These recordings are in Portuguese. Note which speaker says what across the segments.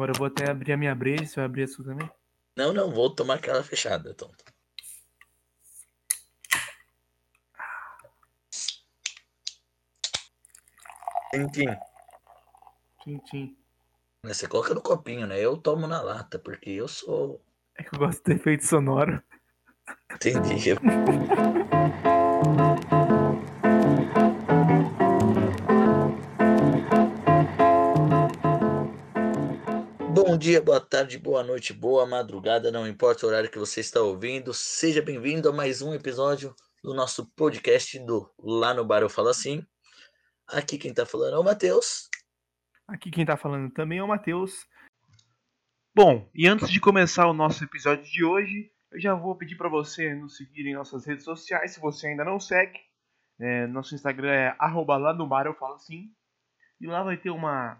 Speaker 1: Agora eu vou até abrir a minha breja, você vai abrir a sua também?
Speaker 2: Não, não, vou tomar aquela fechada, tonto. Tintim.
Speaker 1: Tintim.
Speaker 2: Você coloca no copinho, né? Eu tomo na lata, porque eu sou.
Speaker 1: É que eu gosto do efeito sonoro.
Speaker 2: Entendi. dia, boa tarde, boa noite, boa madrugada, não importa o horário que você está ouvindo, seja bem-vindo a mais um episódio do nosso podcast do Lá no Bar Eu Falo Assim. Aqui quem tá falando é o Matheus.
Speaker 1: Aqui quem tá falando também é o Matheus. Bom, e antes de começar o nosso episódio de hoje, eu já vou pedir para você nos seguir em nossas redes sociais, se você ainda não segue. É, nosso Instagram é arroba lá no bar eu falo assim. E lá vai ter uma,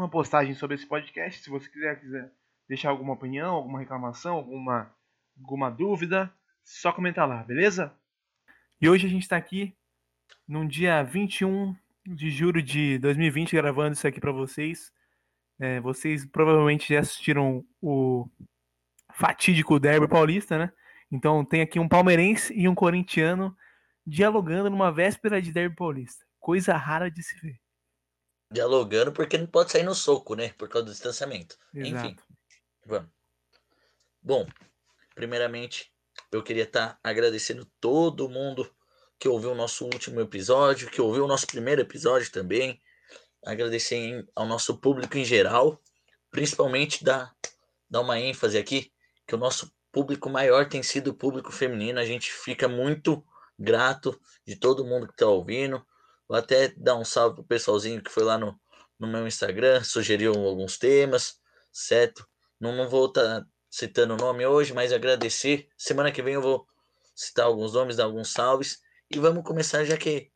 Speaker 1: uma postagem sobre esse podcast. Se você quiser, quiser deixar alguma opinião, alguma reclamação, alguma, alguma dúvida, só comentar lá, beleza? E hoje a gente está aqui num dia 21 de julho de 2020 gravando isso aqui para vocês. É, vocês provavelmente já assistiram o fatídico Derby Paulista, né? Então tem aqui um palmeirense e um corintiano dialogando numa véspera de Derby Paulista. Coisa rara de se ver.
Speaker 2: Dialogando porque não pode sair no soco, né? Por causa do distanciamento.
Speaker 1: Exato.
Speaker 2: Enfim, vamos. Bom, primeiramente, eu queria estar agradecendo todo mundo que ouviu o nosso último episódio, que ouviu o nosso primeiro episódio também. Agradecer ao nosso público em geral, principalmente dar, dar uma ênfase aqui, que o nosso público maior tem sido o público feminino. A gente fica muito grato de todo mundo que está ouvindo. Vou até dar um salve pro pessoalzinho que foi lá no, no meu Instagram, sugeriu alguns temas, certo? Não, não vou estar citando o nome hoje, mas agradecer. Semana que vem eu vou citar alguns nomes, dar alguns salves. E vamos começar, já que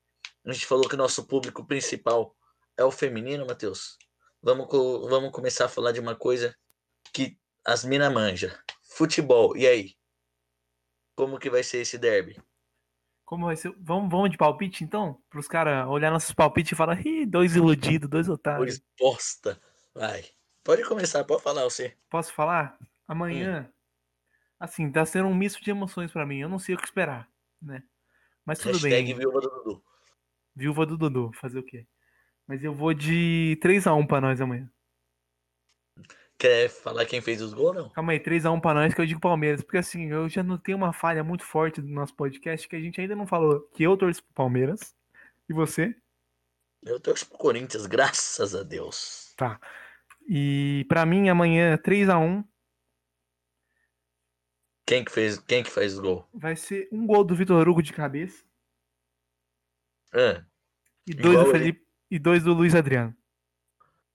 Speaker 2: a gente falou que nosso público principal é o feminino, Matheus. Vamos, vamos começar a falar de uma coisa que as mina manja. Futebol. E aí? Como que vai ser esse derby?
Speaker 1: Como vai ser? Vamos, vamos de palpite então? Para os caras olhar nossos palpites e falar, ih, dois iludidos, dois otários.
Speaker 2: Pois bosta. Vai. Pode começar, pode falar você.
Speaker 1: Posso falar? Amanhã, assim, tá sendo um misto de emoções pra mim. Eu não sei o que esperar, né? Mas tudo
Speaker 2: Hashtag
Speaker 1: bem.
Speaker 2: viúva do Dudu.
Speaker 1: Viúva do Dudu, fazer o quê? Mas eu vou de 3x1 pra nós amanhã.
Speaker 2: Quer falar quem fez os gols, não?
Speaker 1: Calma aí, 3x1 pra nós que eu digo Palmeiras. Porque assim, eu já notei uma falha muito forte do nosso podcast que a gente ainda não falou que eu torço pro Palmeiras. E você?
Speaker 2: Eu torço pro Corinthians, graças a Deus.
Speaker 1: Tá. E pra mim amanhã 3x1
Speaker 2: Quem que fez, quem que faz o gol?
Speaker 1: vai ser um gol do Vitor Hugo de cabeça
Speaker 2: Ah,
Speaker 1: e dois do. Felipe e dois do Luiz Adriano.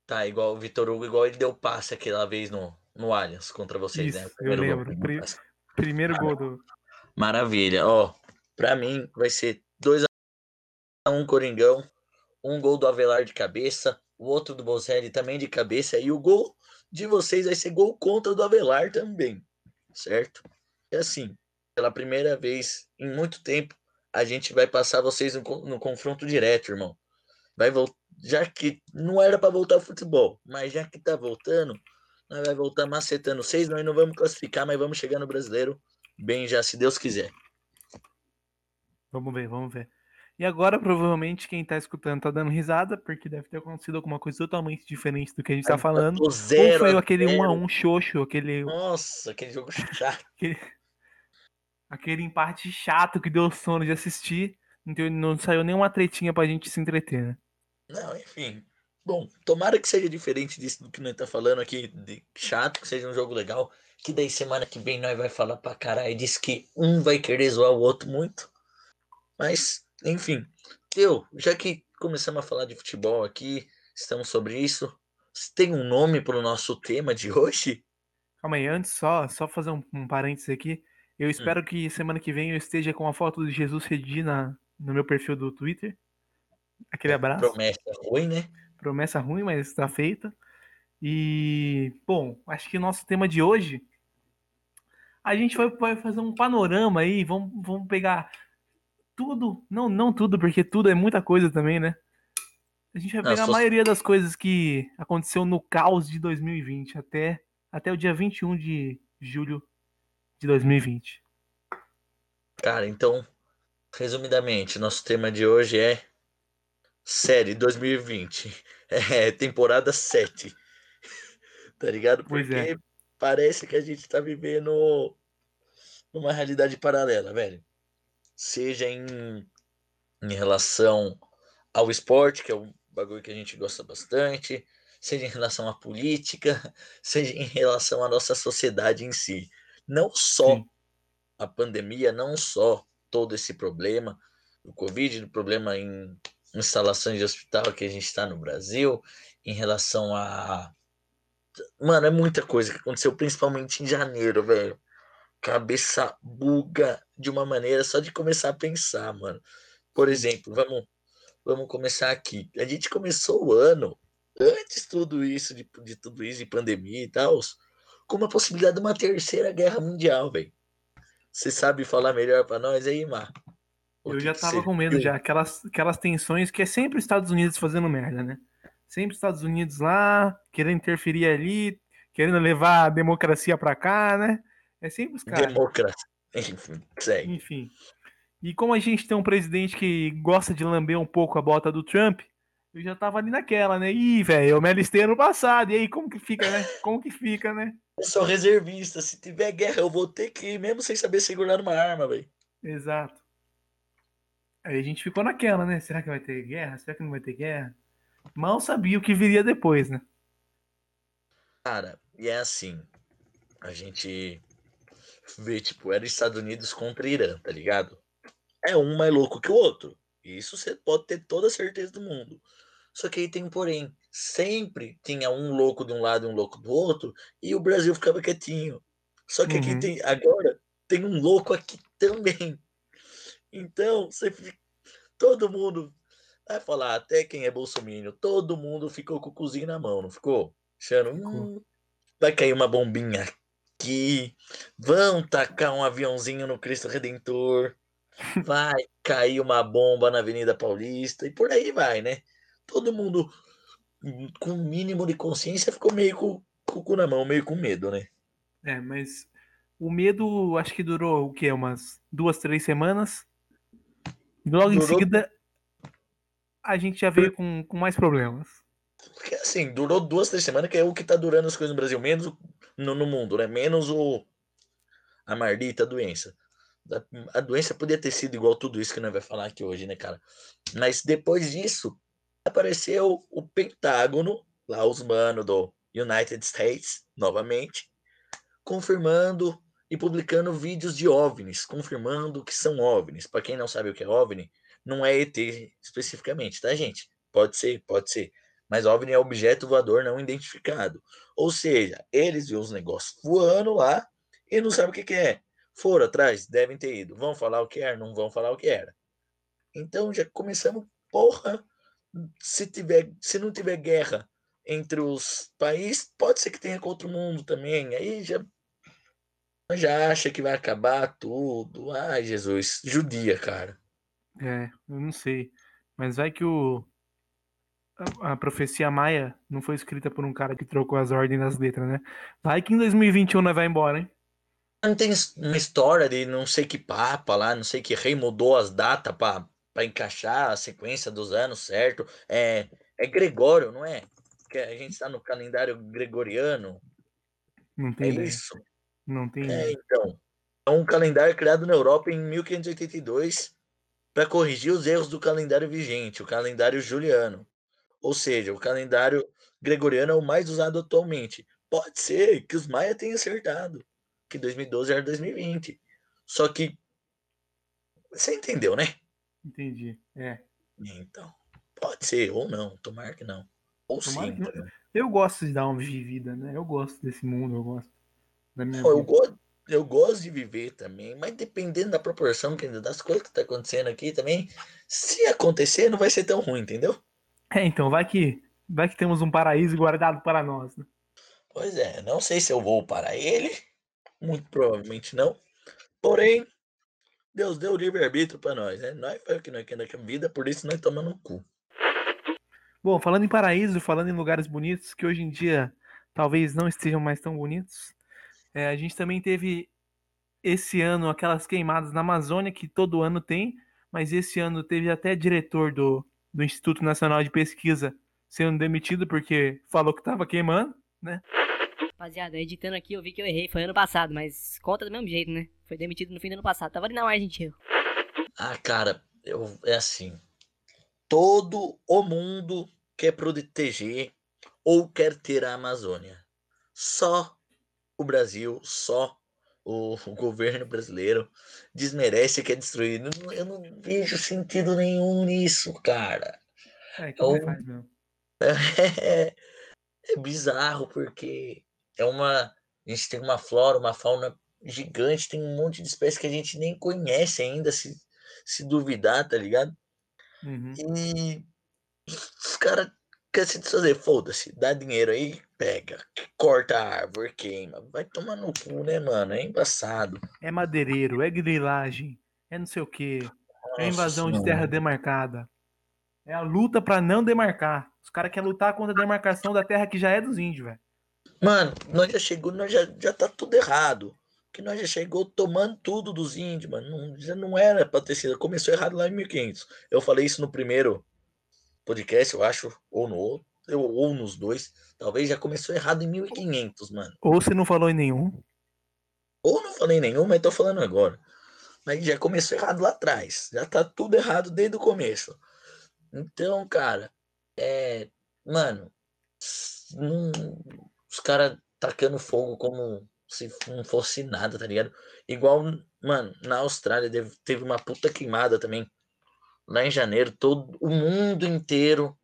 Speaker 2: Tá, igual o Vitor Hugo, igual ele deu passe aquela vez no, no Allianz contra vocês, né?
Speaker 1: Isso,
Speaker 2: O primeiro
Speaker 1: eu
Speaker 2: gol
Speaker 1: lembro.
Speaker 2: ele
Speaker 1: Pri-. Primeiro gol do
Speaker 2: Maravilha, ó. Pra mim vai ser 2 a 1 Coringão, um gol do Avelar de cabeça, o outro do Bozelli também de cabeça e o gol de vocês vai ser gol contra do Avelar também, certo? É assim, pela primeira vez em muito tempo a gente vai passar vocês no, no confronto direto, irmão. Vai voltar, já que não era pra voltar o futebol, mas já que tá voltando, nós vai voltar macetando vocês, nós não vamos classificar, mas vamos chegar no brasileiro bem já, se Deus quiser.
Speaker 1: Vamos ver, vamos ver. E agora, provavelmente, quem tá escutando tá dando risada, porque deve ter acontecido alguma coisa totalmente diferente do que a gente tá falando. Ou foi aquele 1 a
Speaker 2: zero.
Speaker 1: 1 xoxo, aquele,
Speaker 2: Nossa, aquele jogo chato.
Speaker 1: aquele empate chato que deu sono de assistir. Então não saiu nenhuma tretinha pra gente se entreter, né?
Speaker 2: Não, enfim. Bom, tomara que seja diferente disso do que nós tá falando aqui, de chato, que seja um jogo legal. Que daí semana que vem nós vai falar pra caralho. Diz que um vai querer zoar o outro muito. Mas, enfim. Eu, já que começamos a falar de futebol aqui, estamos sobre isso. Tem um nome pro nosso tema de hoje?
Speaker 1: Calma aí, antes só, só fazer um, um parênteses aqui. Eu espero que semana que vem eu esteja com a foto do Jesus Redi na, no meu perfil do Twitter. Aquele abraço.
Speaker 2: Promessa ruim, né?
Speaker 1: Promessa ruim, mas está feita. E, bom, acho que o nosso tema de hoje. A gente vai, vai fazer um panorama aí. Vamos, vamos pegar tudo. Não, não tudo, porque tudo é muita coisa também, né? A gente vai pegar a maioria das coisas que aconteceu no caos de 2020 até, até o dia 21 de julho de 2020.
Speaker 2: Cara, então, resumidamente, nosso tema de hoje é série 2020. É temporada 7. tá ligado?
Speaker 1: Porque é.
Speaker 2: parece que a gente tá vivendo numa realidade paralela, velho. Seja em, em relação ao esporte, que é um bagulho que a gente gosta bastante, seja em relação à política, seja em relação à nossa sociedade em si. Não só Sim. a pandemia, não só todo esse problema, o Covid, o problema em instalações de hospital que a gente está no Brasil, em relação a. Mano, é muita coisa que aconteceu, principalmente em janeiro, velho. Cabeça buga de uma maneira só de começar a pensar, mano. Por exemplo, vamos, vamos começar aqui. A gente começou o ano, antes tudo isso, de, de tudo isso, de pandemia e tal, com uma possibilidade de uma terceira guerra mundial, velho. Você sabe falar melhor para nós aí, Mar?
Speaker 1: Eu já tava com medo já, aquelas, aquelas tensões que é sempre os Estados Unidos fazendo merda, né? Sempre Estados Unidos lá, querendo interferir ali, querendo levar a democracia pra cá, né? É sempre os caras.
Speaker 2: Democracia. Enfim, segue.
Speaker 1: Enfim. E como a gente tem um presidente que gosta de lamber um pouco a bota do Trump, eu já tava ali naquela, né? Ih, velho, eu me alistei ano passado. E aí, como que fica, né? Como que fica, né?
Speaker 2: Eu sou reservista. Se tiver guerra, eu vou ter que ir, mesmo sem saber segurar uma arma, velho.
Speaker 1: Exato. Aí a gente ficou naquela, né? Será que vai ter guerra? Será que não vai ter guerra? Mal sabia o que viria depois, né?
Speaker 2: Cara, e é assim. A gente vê, tipo, era Estados Unidos contra Irã, tá ligado? É um mais louco que o outro. Isso você pode ter toda a certeza do mundo. Só que aí tem um porém. Sempre tinha um louco de um lado e um louco do outro, e o Brasil ficava quietinho. Só que aqui uhum. tem. Agora tem um louco aqui também. Então, você fica, todo mundo vai falar, até quem é bolsominion, todo mundo ficou com o cozinho na mão, não ficou? Achando, hum, vai cair uma bombinha aqui, vão tacar um aviãozinho no Cristo Redentor, vai cair uma bomba na Avenida Paulista, e por aí vai, né? Todo mundo com o mínimo de consciência ficou meio com, com o cu na mão, meio com medo, né?
Speaker 1: É, mas o medo acho que durou o quê? Umas duas, três semanas. Logo Durou... em seguida, a gente já veio com, com mais problemas.
Speaker 2: Porque assim, durou duas, três semanas, que é o que tá durando as coisas no Brasil, menos no, no mundo, né? Menos o a maldita doença. A doença podia ter sido igual tudo isso que nós vai falar aqui hoje, né, cara? Mas depois disso, apareceu o Pentágono, lá os manos do United States, novamente, confirmando e publicando vídeos de OVNIs, confirmando que são OVNIs. Para quem não sabe o que é OVNI, não é ET especificamente, tá, gente? Pode ser, pode ser. Mas OVNI é objeto voador não identificado. Ou seja, eles viram os negócios voando lá e não sabem o que, que é. Foram atrás, devem ter ido. Vão falar o que era, não vão falar o que era. Então já começamos, porra, se tiver, se não tiver guerra entre os países, pode ser que tenha contra o mundo também. Aí já já acha que vai acabar tudo. Ai, Jesus, judia, cara.
Speaker 1: É, eu não sei. Mas vai que o. A, a profecia maia não foi escrita por um cara que trocou as ordens das letras, né? Vai que em 2021 nós vai embora, hein?
Speaker 2: Não tem uma história de não sei que papa lá, não sei que rei mudou as datas para encaixar a sequência dos anos certo. É, é Gregório, não é? Que a gente está no calendário gregoriano.
Speaker 1: Não tem é ideia. isso. Não tem.
Speaker 2: É, então. É um calendário criado na Europa em 1582 para corrigir os erros do calendário vigente, o calendário juliano. Ou seja, o calendário gregoriano é o mais usado atualmente. Pode ser que os Maia tenham acertado, que 2012 era 2020. Só que. Você entendeu, né?
Speaker 1: Entendi. É.
Speaker 2: Então. Pode ser, ou não. Tomara que não. Ou Tomara sim. Que...
Speaker 1: Eu gosto de dar uma vivida, né? Eu gosto desse mundo, eu gosto.
Speaker 2: Não, eu, gosto, eu gosto de viver também, mas dependendo da proporção das coisas que tá acontecendo aqui também, se acontecer, não vai ser tão ruim, entendeu?
Speaker 1: É, então, vai que, vai que temos um paraíso guardado para nós, né?
Speaker 2: Pois é, não sei se eu vou para ele, muito provavelmente não. Porém, Deus deu livre-arbítrio para nós, né? Nós foi o que nós queremos na vida, por isso nós tomamos no cu.
Speaker 1: Bom, falando em paraíso, falando em lugares bonitos, que hoje em dia talvez não estejam mais tão bonitos, é, a gente também teve esse ano aquelas queimadas na Amazônia, que todo ano tem, mas esse ano teve até diretor do, do Instituto Nacional de Pesquisa sendo demitido porque falou que estava queimando, né?
Speaker 3: Rapaziada, editando aqui eu vi que eu errei, foi ano passado, mas conta do mesmo jeito, né? Foi demitido no fim do ano passado, tava ali na hora, gente.
Speaker 2: Ah, cara, eu, é assim. Todo o mundo quer proteger ou quer ter a Amazônia. Só o Brasil, só o, o governo brasileiro desmerece quer destruir. Eu, eu não vejo sentido nenhum nisso, cara.
Speaker 1: É, que é, faz, não.
Speaker 2: É, é bizarro porque é uma. A gente tem uma flora, uma fauna gigante, tem um monte de espécies que a gente nem conhece ainda, se, se duvidar, tá ligado?
Speaker 1: Uhum.
Speaker 2: E os caras querem se desfazer, foda-se, dá dinheiro aí, pega, corta a árvore, queima. Vai tomar no cu, né, mano? É embaçado.
Speaker 1: É madeireiro, é grilagem, é não sei o que. É invasão de terra demarcada. É a luta para não demarcar. Os caras querem lutar contra a demarcação da terra que já é dos índios, velho.
Speaker 2: Mano, nós já chegou, nós já, já tá tudo errado. Que nós já chegou tomando tudo dos índios, mano. Não, já não era pra ter sido. Começou errado lá em 1500. Eu falei isso no primeiro podcast, eu acho, ou no outro, ou nos dois. Talvez já começou errado em 1500, mano.
Speaker 1: Ou você não falou em nenhum.
Speaker 2: Ou não falei em nenhum, mas tô falando agora. Mas já começou errado lá atrás. Já tá tudo errado desde o começo. Então, cara, é. Mano, não, os caras tacando fogo como se não fosse nada, tá ligado? Igual, mano, na Austrália teve uma puta queimada também. Lá em janeiro, todo o mundo inteiro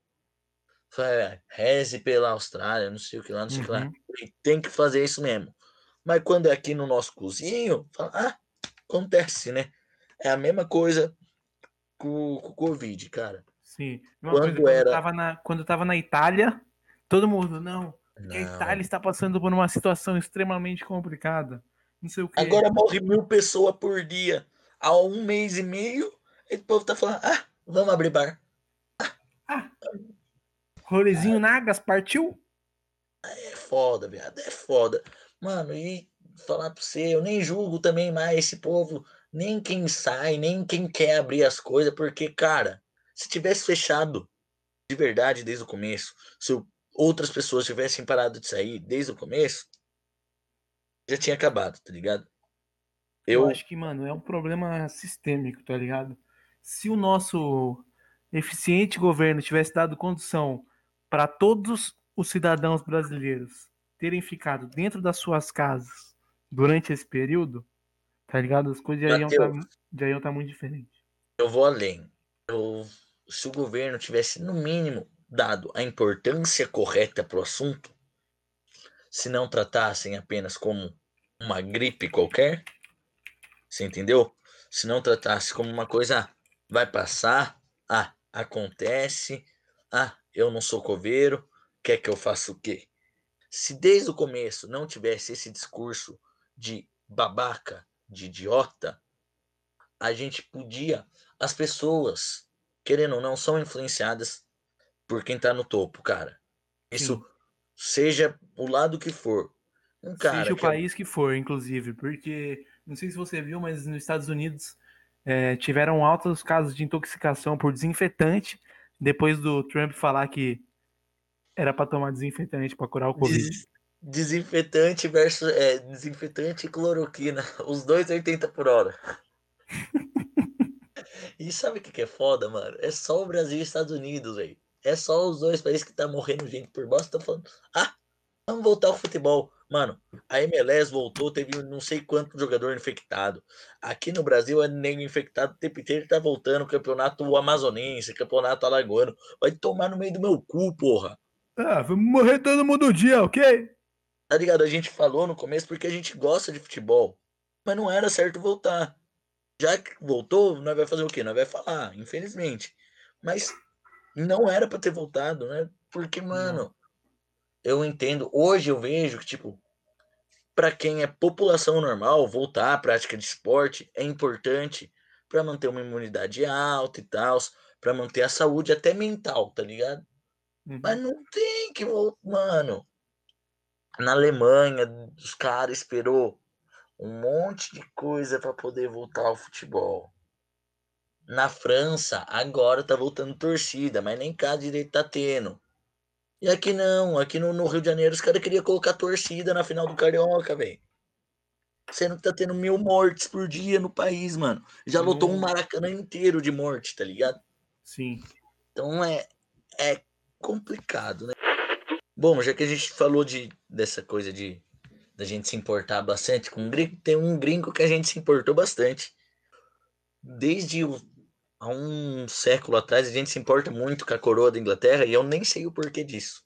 Speaker 2: foi, reze pela Austrália, não sei o que lá, não sei o que lá. Uhum. E tem que fazer isso mesmo. Mas quando é aqui no nosso cozinho, fala, ah, acontece, né? É a mesma coisa com, com o Covid, cara.
Speaker 1: Sim. Uma quando, coisa, era... quando, eu na, quando eu tava na Itália, todo mundo, não, porque a Itália está passando por uma situação extremamente complicada. Não sei o que.
Speaker 2: Agora morre mil pessoas por dia. Há um mês e meio, e o povo tá falando: ah, vamos abrir bar.
Speaker 1: Ah, ah. rolezinho ah. Nagas partiu?
Speaker 2: É foda, viado, é foda. Mano, e falar pra você, eu nem julgo também mais esse povo, nem quem sai, nem quem quer abrir as coisas, porque, cara, se tivesse fechado de verdade desde o começo, se outras pessoas tivessem parado de sair desde o começo, já tinha acabado, tá ligado?
Speaker 1: Eu... Eu acho que, mano, é um problema sistêmico, tá ligado? Se o nosso eficiente governo tivesse dado condição para todos os cidadãos brasileiros terem ficado dentro das suas casas durante esse período, tá ligado? As coisas já iam estar tá, tá muito diferentes.
Speaker 2: Eu vou além. Eu, se o governo tivesse, no mínimo, dado a importância correta para o assunto, se não tratassem apenas como uma gripe qualquer, você entendeu? Se não tratasse como uma coisa, vai passar, ah, acontece, ah, eu não sou coveiro, quer que eu faça o quê? Se desde o começo não tivesse esse discurso de babaca, de idiota, a gente podia, as pessoas, querendo ou não, são influenciadas por quem tá no topo, cara. Isso Sim. seja o lado que for.
Speaker 1: Um cara seja o que é país que for, inclusive, porque não sei se você viu, mas nos Estados Unidos é, tiveram altos casos de intoxicação por desinfetante depois do Trump falar que era para tomar desinfetante para curar o Covid. Des
Speaker 2: desinfetante versus é, desinfetante e cloroquina, os dois 80 por hora. e sabe o que, que é foda, mano? É só o Brasil e Estados Unidos, velho. É só os dois países que tá morrendo gente por bosta. Estão falando, ah, vamos voltar ao futebol. Mano, a MLS voltou, teve não sei quanto jogador infectado. Aqui no Brasil é nego infectado o tempo inteiro tá voltando. Campeonato amazonense, campeonato alagoano. Vai tomar no meio do meu cu, porra.
Speaker 1: Ah, vamos morrer todo mundo um dia, ok?
Speaker 2: Tá ligado? A gente falou no começo porque a gente gosta de futebol. Mas não era certo voltar. Já que voltou, nós vai fazer o quê? Nós vai falar, infelizmente. Mas não era para ter voltado, né? Porque, mano, eu entendo. Hoje eu vejo que, tipo, para quem é população normal, voltar à prática de esporte é importante para manter uma imunidade alta e tal, para manter a saúde até mental, tá ligado?
Speaker 1: Uhum.
Speaker 2: Mas não tem que voltar, mano. Na Alemanha, os caras esperou um monte de coisa para poder voltar ao futebol. Na França, agora tá voltando torcida, mas nem cá direito tá tendo. E aqui não, aqui no, no Rio de Janeiro os caras queriam colocar torcida na final do Carioca, velho. Sendo que tá tendo mil mortes por dia no país, mano. Já lotou um. Maracanã inteiro de morte, tá ligado?
Speaker 1: Sim.
Speaker 2: Então é, é complicado, né? Bom, já que a gente falou de, dessa coisa de da gente se importar bastante com gringo, tem um gringo que a gente se importou bastante. Desde o- há um século atrás, a gente se importa muito com a coroa da Inglaterra e eu nem sei o porquê disso.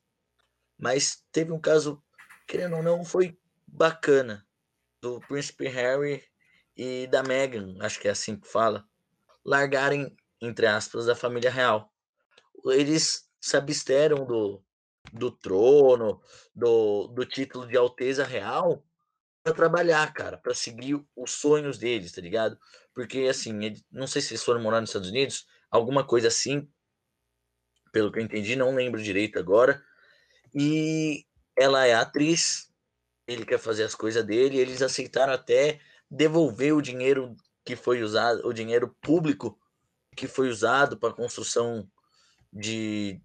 Speaker 2: Mas teve um caso, querendo ou não, foi bacana. Do príncipe Harry e da Meghan, acho que é assim que fala, largarem, entre aspas, a família real. Eles se absteram do, do trono, do, do título de Alteza Real, para trabalhar, cara, para seguir os sonhos deles, tá ligado? Porque, assim, ele- não sei se eles foram morar nos Estados Unidos, alguma coisa assim, pelo que eu entendi, não lembro direito agora. E ela é atriz, ele quer fazer as coisas dele, eles aceitaram até devolver o dinheiro que foi usado, o dinheiro público que foi usado para construção de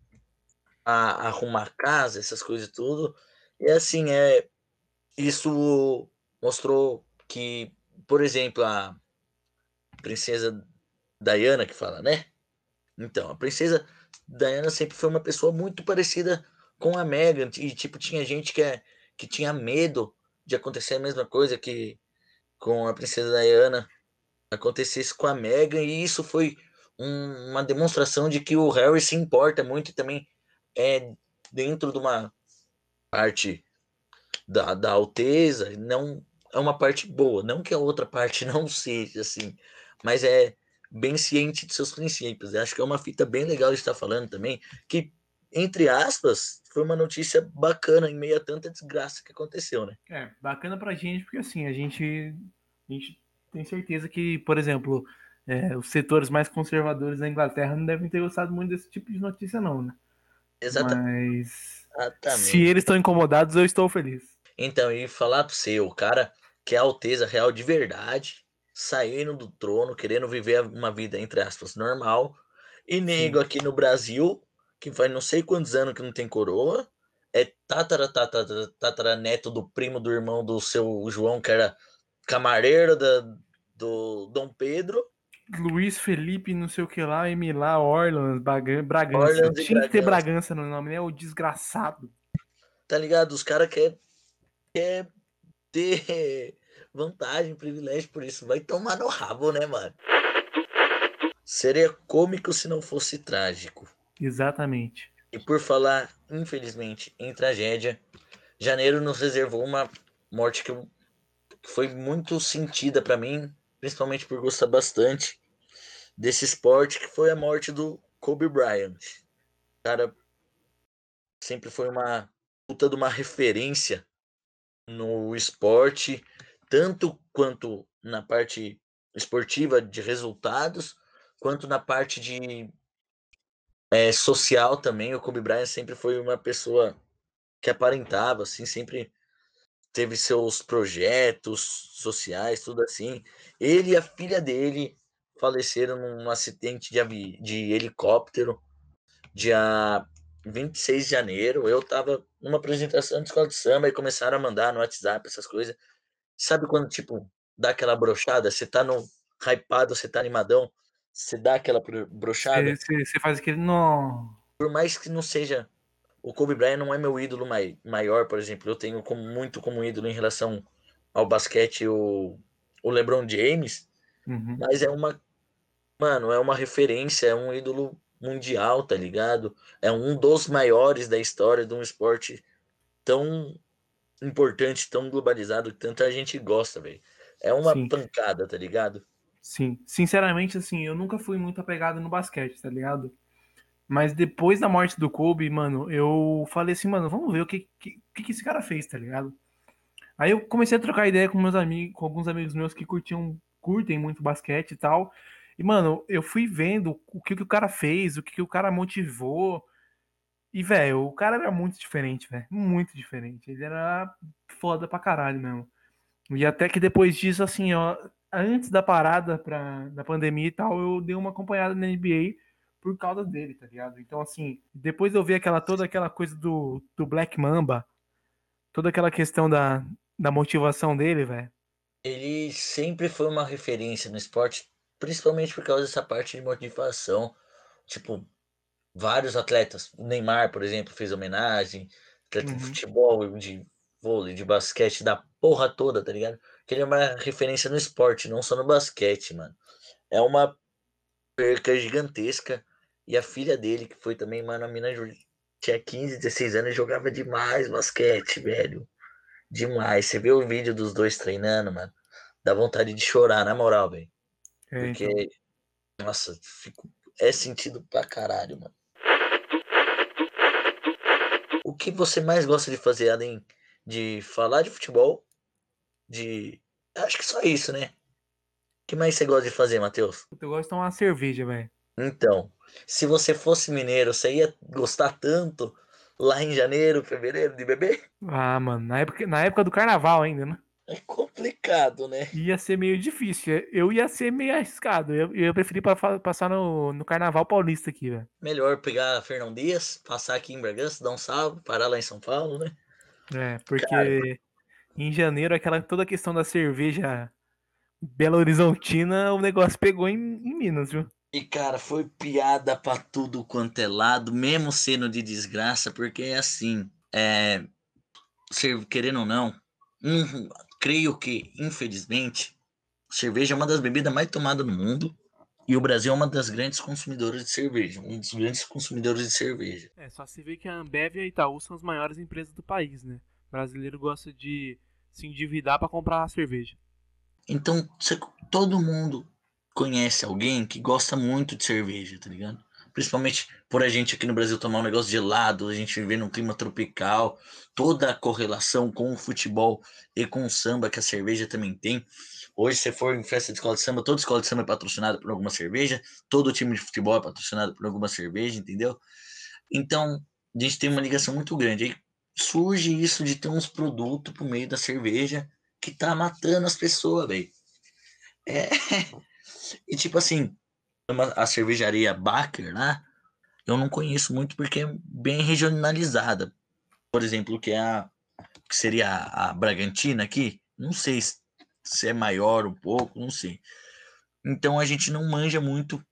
Speaker 2: a- arrumar casa, essas coisas tudo. E assim, é isso mostrou que, por exemplo, a princesa Diana que fala, né? Então, a princesa Diana sempre foi uma pessoa muito parecida com a Meghan e tipo tinha gente que é, que tinha medo de acontecer a mesma coisa que com a princesa Diana acontecesse com a Meghan e isso foi um- uma demonstração de que o Harry se importa muito e também é dentro de uma parte da, da alteza, não é uma parte boa, não que a outra parte não seja assim, mas é bem ciente de seus princípios. Eu acho que é uma fita bem legal de estar falando também, que entre aspas foi uma notícia bacana em meio a tanta desgraça que aconteceu, né?
Speaker 1: É, bacana pra gente, porque assim, a gente, a gente tem certeza que, por exemplo, é, os setores mais conservadores da Inglaterra não devem ter gostado muito desse tipo de notícia, não, né?
Speaker 2: Exata-
Speaker 1: Mas
Speaker 2: Exatamente.
Speaker 1: se eles estão incomodados, eu estou feliz.
Speaker 2: Então, e falar pro seu, o cara que é a Alteza Real de verdade, saindo do trono, querendo viver uma vida, entre aspas, normal, e nego aqui no Brasil, que faz não sei quantos anos que não tem coroa, é tatara, tatara, tatara neto do primo do irmão do seu João, que era camareiro da, do Dom Pedro,
Speaker 1: Luiz Felipe, não sei o que lá, Emilá, Orlando, Bragança.
Speaker 2: Orlando
Speaker 1: Tinha que ter
Speaker 2: Bragança.
Speaker 1: Bragança no nome, né? O desgraçado.
Speaker 2: tá ligado? Os caras querem quer ter vantagem, privilégio por isso. Vai tomar no rabo, né, mano? Seria cômico se não fosse trágico.
Speaker 1: Exatamente.
Speaker 2: E por falar, infelizmente, em tragédia, janeiro nos reservou uma morte que, eu- que foi muito sentida pra mim, principalmente por gostar bastante desse esporte, que foi a morte do Kobe Bryant. Cara sempre foi uma puta de uma referência no esporte, tanto quanto na parte esportiva de resultados, quanto na parte de é, social também. O Kobe Bryant sempre foi uma pessoa que aparentava, assim, sempre teve seus projetos sociais, tudo assim. Ele e a filha dele faleceram num acidente de, de helicóptero dia 26 de janeiro. Eu tava numa apresentação de escola de samba e começaram a mandar no WhatsApp essas coisas. Sabe quando, tipo, dá aquela brochada? Você tá no hypado, você tá animadão, você dá aquela bro- brochada.
Speaker 1: Você faz aquele. Não.
Speaker 2: Por mais que não seja. O Kobe Bryant não é meu ídolo mai- maior, por exemplo. Eu tenho como, muito como ídolo em relação ao basquete o, o LeBron James,
Speaker 1: Uhum.
Speaker 2: mas é uma. Mano, é uma referência, é um ídolo mundial, tá ligado? É um dos maiores da história de um esporte tão importante, tão globalizado, que tanta gente gosta, velho. É uma
Speaker 1: Sim.
Speaker 2: pancada, tá ligado?
Speaker 1: Sim. Sinceramente, assim, eu nunca fui muito apegado no basquete, tá ligado? Mas depois da morte do Kobe, mano, eu falei assim, mano, vamos ver o que, que, que esse cara fez, tá ligado? Aí eu comecei a trocar ideia com meus amigos, com alguns amigos meus que curtiam, curtem muito basquete e tal. E, mano, eu fui vendo o que, que o cara fez, o que, que o cara motivou. E, velho, o cara era muito diferente, velho. Muito diferente. Ele era foda pra caralho mesmo. E até que depois disso, assim, ó, antes da parada pra, da pandemia e tal, eu dei uma acompanhada na NBA por causa dele, tá ligado? Então, assim, depois eu ver aquela, toda aquela coisa do, do Black Mamba, toda aquela questão da, da motivação dele, velho.
Speaker 2: Ele sempre foi uma referência no esporte, principalmente por causa dessa parte de motivação. Tipo, vários atletas. O Neymar, por exemplo, fez homenagem. Atleta
Speaker 1: Uhum.
Speaker 2: de futebol, de vôlei, de basquete, da porra toda, tá ligado? Que ele é uma referência no esporte, não só no basquete, mano. É uma perca gigantesca. E a filha dele, que foi também, mano, a mina tinha 15, 16 anos e jogava demais basquete, velho. Demais. Você vê o vídeo dos dois treinando, mano. Dá vontade de chorar, na moral, velho.
Speaker 1: É,
Speaker 2: Porque,
Speaker 1: então.
Speaker 2: nossa, fico... é sentido pra caralho, mano. O que você mais gosta de fazer, além de falar de futebol? De. Acho que só isso, né? O que mais você gosta de fazer, Matheus?
Speaker 1: Eu gosto de tomar uma cerveja, velho.
Speaker 2: Então, se você fosse mineiro, você ia gostar tanto lá em janeiro, fevereiro de beber?
Speaker 1: Ah, mano, na época, na época do carnaval ainda, né?
Speaker 2: É complicado, né?
Speaker 1: Ia ser meio difícil. Eu ia ser meio arriscado. Eu, eu preferi fa- passar no, no carnaval paulista aqui, velho.
Speaker 2: Melhor pegar Fernão Dias, passar aqui em Bragança, dar um salve, parar lá em São Paulo, né?
Speaker 1: É, porque em janeiro, aquela toda a questão da cerveja Belo Horizontina, o negócio pegou em, em Minas, viu?
Speaker 2: E, cara, foi piada pra tudo quanto é lado, mesmo sendo de desgraça, porque é assim, é, querendo ou não, hum, creio que, infelizmente, cerveja é uma das bebidas mais tomadas no mundo e o Brasil é uma das grandes consumidoras de cerveja, um dos grandes consumidores de cerveja.
Speaker 1: É, só se vê que a Ambev e a Itaú são as maiores empresas do país, né? O brasileiro gosta de se endividar pra comprar a cerveja.
Speaker 2: Então, todo mundo conhece alguém que gosta muito de cerveja, tá ligado? Principalmente por a gente aqui no Brasil tomar um negócio gelado, a gente viver num clima tropical, toda a correlação com o futebol e com o samba que a cerveja também tem. Hoje, se for em festa de escola de samba, toda escola de samba é patrocinada por alguma cerveja, todo time de futebol é patrocinado por alguma cerveja, entendeu? Então, a gente tem uma ligação muito grande. Aí surge isso de ter uns produtos por meio da cerveja que tá matando as pessoas, velho. É. E tipo assim, a cervejaria Baker lá, eu não conheço muito porque é bem regionalizada. Por exemplo, que é a que seria a, a Bragantina aqui, não sei se, se é maior um pouco, não sei. Então a gente não manja muito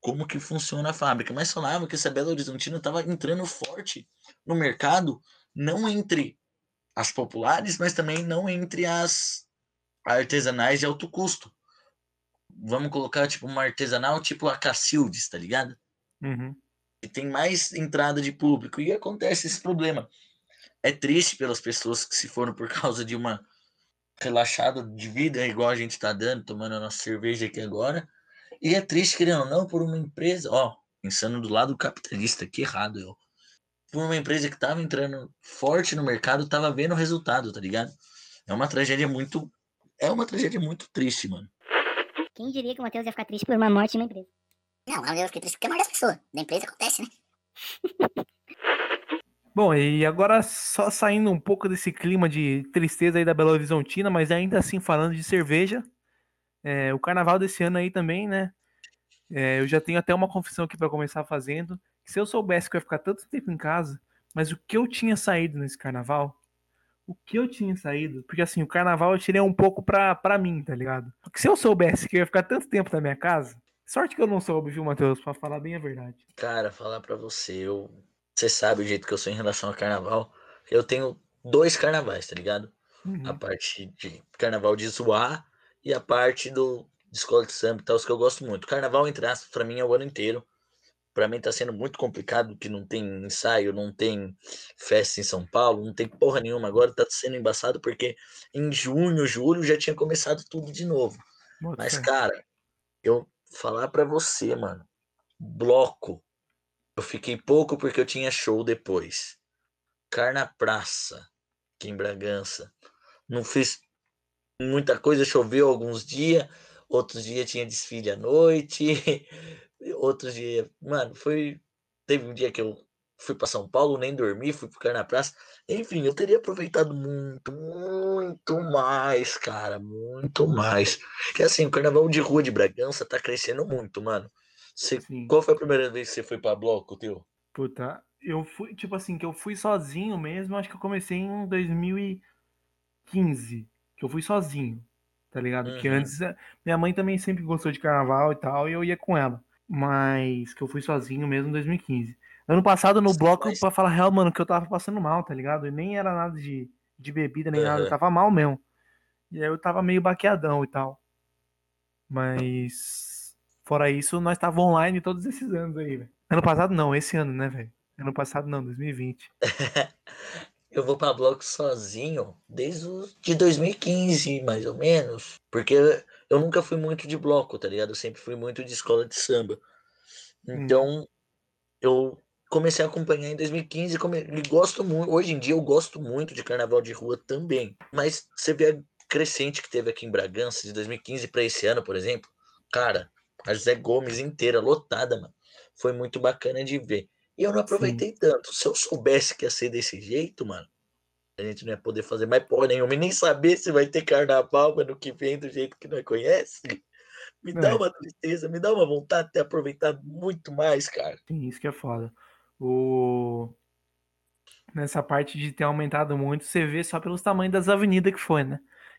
Speaker 2: como que funciona a fábrica, mas falava que essa Belo Horizontina estava entrando forte no mercado, não entre as populares, mas também não entre as artesanais de alto custo. Vamos colocar tipo uma artesanal tipo a Cacildes, tá ligado?
Speaker 1: Uhum.
Speaker 2: Que tem mais entrada de público. E acontece esse problema. É triste pelas pessoas que se foram por causa de uma relaxada de vida, igual a gente tá dando, tomando a nossa cerveja aqui agora. E é triste, querendo ou não, por uma empresa, ó, pensando do lado capitalista, que errado eu. Por uma empresa que tava entrando forte no mercado, tava vendo o resultado, tá ligado? É uma tragédia muito. É uma tragédia muito triste, mano.
Speaker 4: Quem diria que o Matheus ia ficar triste por uma morte de uma empresa?
Speaker 5: Não, eu fiquei triste porque é a morte das pessoas. Da empresa acontece, né?
Speaker 1: Bom, e agora só saindo um pouco desse clima de tristeza aí da Belo Horizontina, mas ainda assim falando de cerveja, é, o carnaval desse ano aí também, né? É, eu já tenho até uma confissão aqui pra começar fazendo. Se eu soubesse que eu ia ficar tanto tempo em casa, mas o que eu tinha saído nesse carnaval, o que eu tinha saído, porque assim, o carnaval eu tirei um pouco pra, pra mim, tá ligado? Porque se eu soubesse que eu ia ficar tanto tempo na minha casa, sorte que eu não soube, viu, Matheus, pra falar bem a verdade.
Speaker 2: Cara, falar pra você, eu. Você sabe o jeito que eu sou em relação ao carnaval. Eu tenho dois carnavais, tá ligado?
Speaker 1: Uhum.
Speaker 2: A parte de carnaval de zoar e a parte do de escola de samba e tal, os que eu gosto muito. Carnaval, entre aspas, pra mim é o ano inteiro. Pra mim tá sendo muito complicado, que não tem ensaio, não tem festa em São Paulo, não tem porra nenhuma. Agora tá sendo embaçado porque em junho, julho já tinha começado tudo de novo.
Speaker 1: Bota
Speaker 2: Mas,
Speaker 1: fé.
Speaker 2: cara, eu falar pra você, mano, bloco. Eu fiquei pouco porque eu tinha show depois. Carna Praça, aqui em Bragança. Não fiz muita coisa, choveu alguns dias, outros dias tinha desfile à noite, outros dias. Mano, foi. Teve um dia que eu fui para São Paulo, nem dormi, fui ficar na praça. Enfim, eu teria aproveitado muito, muito mais, cara, muito mais. Que assim, o carnaval de rua de Bragança tá crescendo muito, mano. Você,
Speaker 1: Sim.
Speaker 2: qual foi a primeira vez que você foi pra bloco, teu?
Speaker 1: Puta, eu fui, tipo assim, que eu fui sozinho mesmo, acho que eu comecei em 2015, que eu fui sozinho, tá ligado? Porque
Speaker 2: Uhum.
Speaker 1: antes, eh, minha mãe também sempre gostou de carnaval e tal, e eu ia com ela. Mas que eu fui sozinho mesmo em 2015. Ano passado no bloco,
Speaker 2: Mas-
Speaker 1: pra falar real, mano, que eu tava passando mal, tá ligado? E nem era nada de, de bebida, nem nada, eu tava mal mesmo. E aí eu tava meio baqueadão e tal. Mas, fora isso, nós tava online todos esses anos aí, velho. Ano passado não, esse ano, né, velho? Ano passado não, 2020.
Speaker 2: Eu vou pra bloco sozinho desde o, de 2015, mais ou menos. Porque eu nunca fui muito de bloco, tá ligado? Eu sempre fui muito de escola de samba. Então, eu comecei a acompanhar em 2015 come- e gosto muito. Hoje em dia eu gosto muito de carnaval de rua também. Mas você vê a crescente que teve aqui em Bragança de 2015 para esse ano, por exemplo. Cara, a José Gomes inteira, lotada, mano. Foi muito bacana de ver. E eu não aproveitei tanto. Se eu soubesse que ia ser desse jeito, mano, a gente não ia poder fazer mais porra nenhuma e nem saber se vai ter carnaval ano que vem do jeito que nós conhece. Me dá
Speaker 1: É.
Speaker 2: uma tristeza, me dá uma vontade de ter aproveitado muito mais, cara.
Speaker 1: Sim, isso que é foda. O... Nessa parte de ter aumentado muito, você vê só pelos tamanhos das avenidas que foi, né?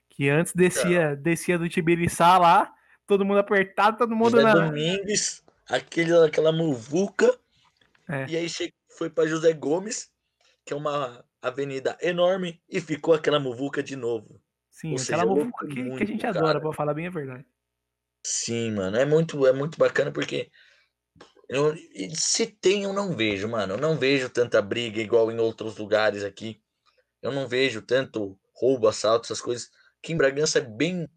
Speaker 1: Que antes descia, descia do Tibiriçá lá, todo mundo apertado, todo mundo
Speaker 2: José
Speaker 1: na.
Speaker 2: Domingues, aquele, aquela muvuca.
Speaker 1: É.
Speaker 2: E aí foi para José Gomes, que é uma avenida enorme, e ficou aquela muvuca de novo.
Speaker 1: Sim,
Speaker 2: Ou
Speaker 1: aquela
Speaker 2: seja,
Speaker 1: muvuca
Speaker 2: louco
Speaker 1: que, que a
Speaker 2: muito,
Speaker 1: gente
Speaker 2: cara.
Speaker 1: adora, pra falar bem a verdade.
Speaker 2: Sim, mano, é muito, é muito bacana porque eu, se tem, eu não vejo, mano. Eu não vejo tanta briga igual em outros lugares aqui. Eu não vejo tanto roubo, assalto, essas coisas. Aqui em Bragança é bem,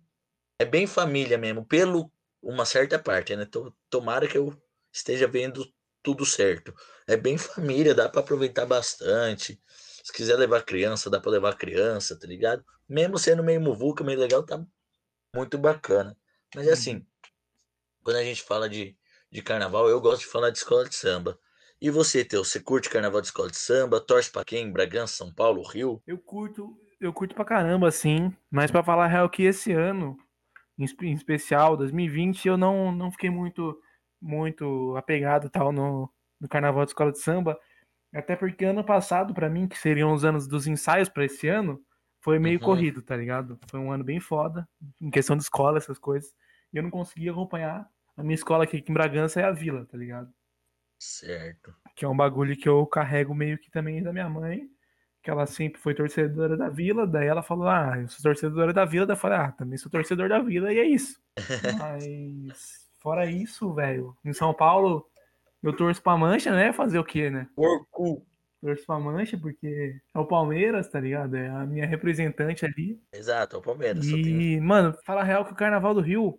Speaker 2: é bem família mesmo, pelo uma certa parte, né? To- Tomara que eu esteja vendo tudo certo. É bem família, dá pra aproveitar bastante. Se quiser levar criança, dá pra levar criança, tá ligado? Mesmo sendo meio muvuca, meio legal, tá muito bacana. Mas é assim, quando a gente fala de, de carnaval, eu gosto de falar de escola de samba. E você, Teu, você curte carnaval de escola de samba? Torce pra quem? Bragança, São Paulo, Rio?
Speaker 1: Eu curto, eu curto pra caramba, assim, mas pra falar real que esse ano, em especial, 2020, eu não, não fiquei muito, muito apegado tal no, no carnaval de escola de samba, até porque ano passado, pra mim, que seriam os anos dos ensaios pra esse ano, foi meio
Speaker 2: Uhum.
Speaker 1: corrido, tá ligado? Foi um ano bem foda, em questão de escola, essas coisas, e eu não consegui acompanhar. A minha escola aqui em Bragança é a Vila, tá ligado?
Speaker 2: Certo.
Speaker 1: que é um bagulho que eu carrego meio que também da minha mãe, que ela sempre foi torcedora da Vila, daí ela falou, ah, eu sou torcedora da Vila, daí eu falei, ah, também sou torcedor da Vila, e é isso. Mas, fora isso, velho, em São Paulo, eu torço pra Mancha, né, fazer o quê, né?
Speaker 2: Porco.
Speaker 1: Torço pra Mancha, porque é o Palmeiras, tá ligado? É a minha representante ali.
Speaker 2: Exato, é o Palmeiras.
Speaker 1: E, mano, fala real que o Carnaval do Rio,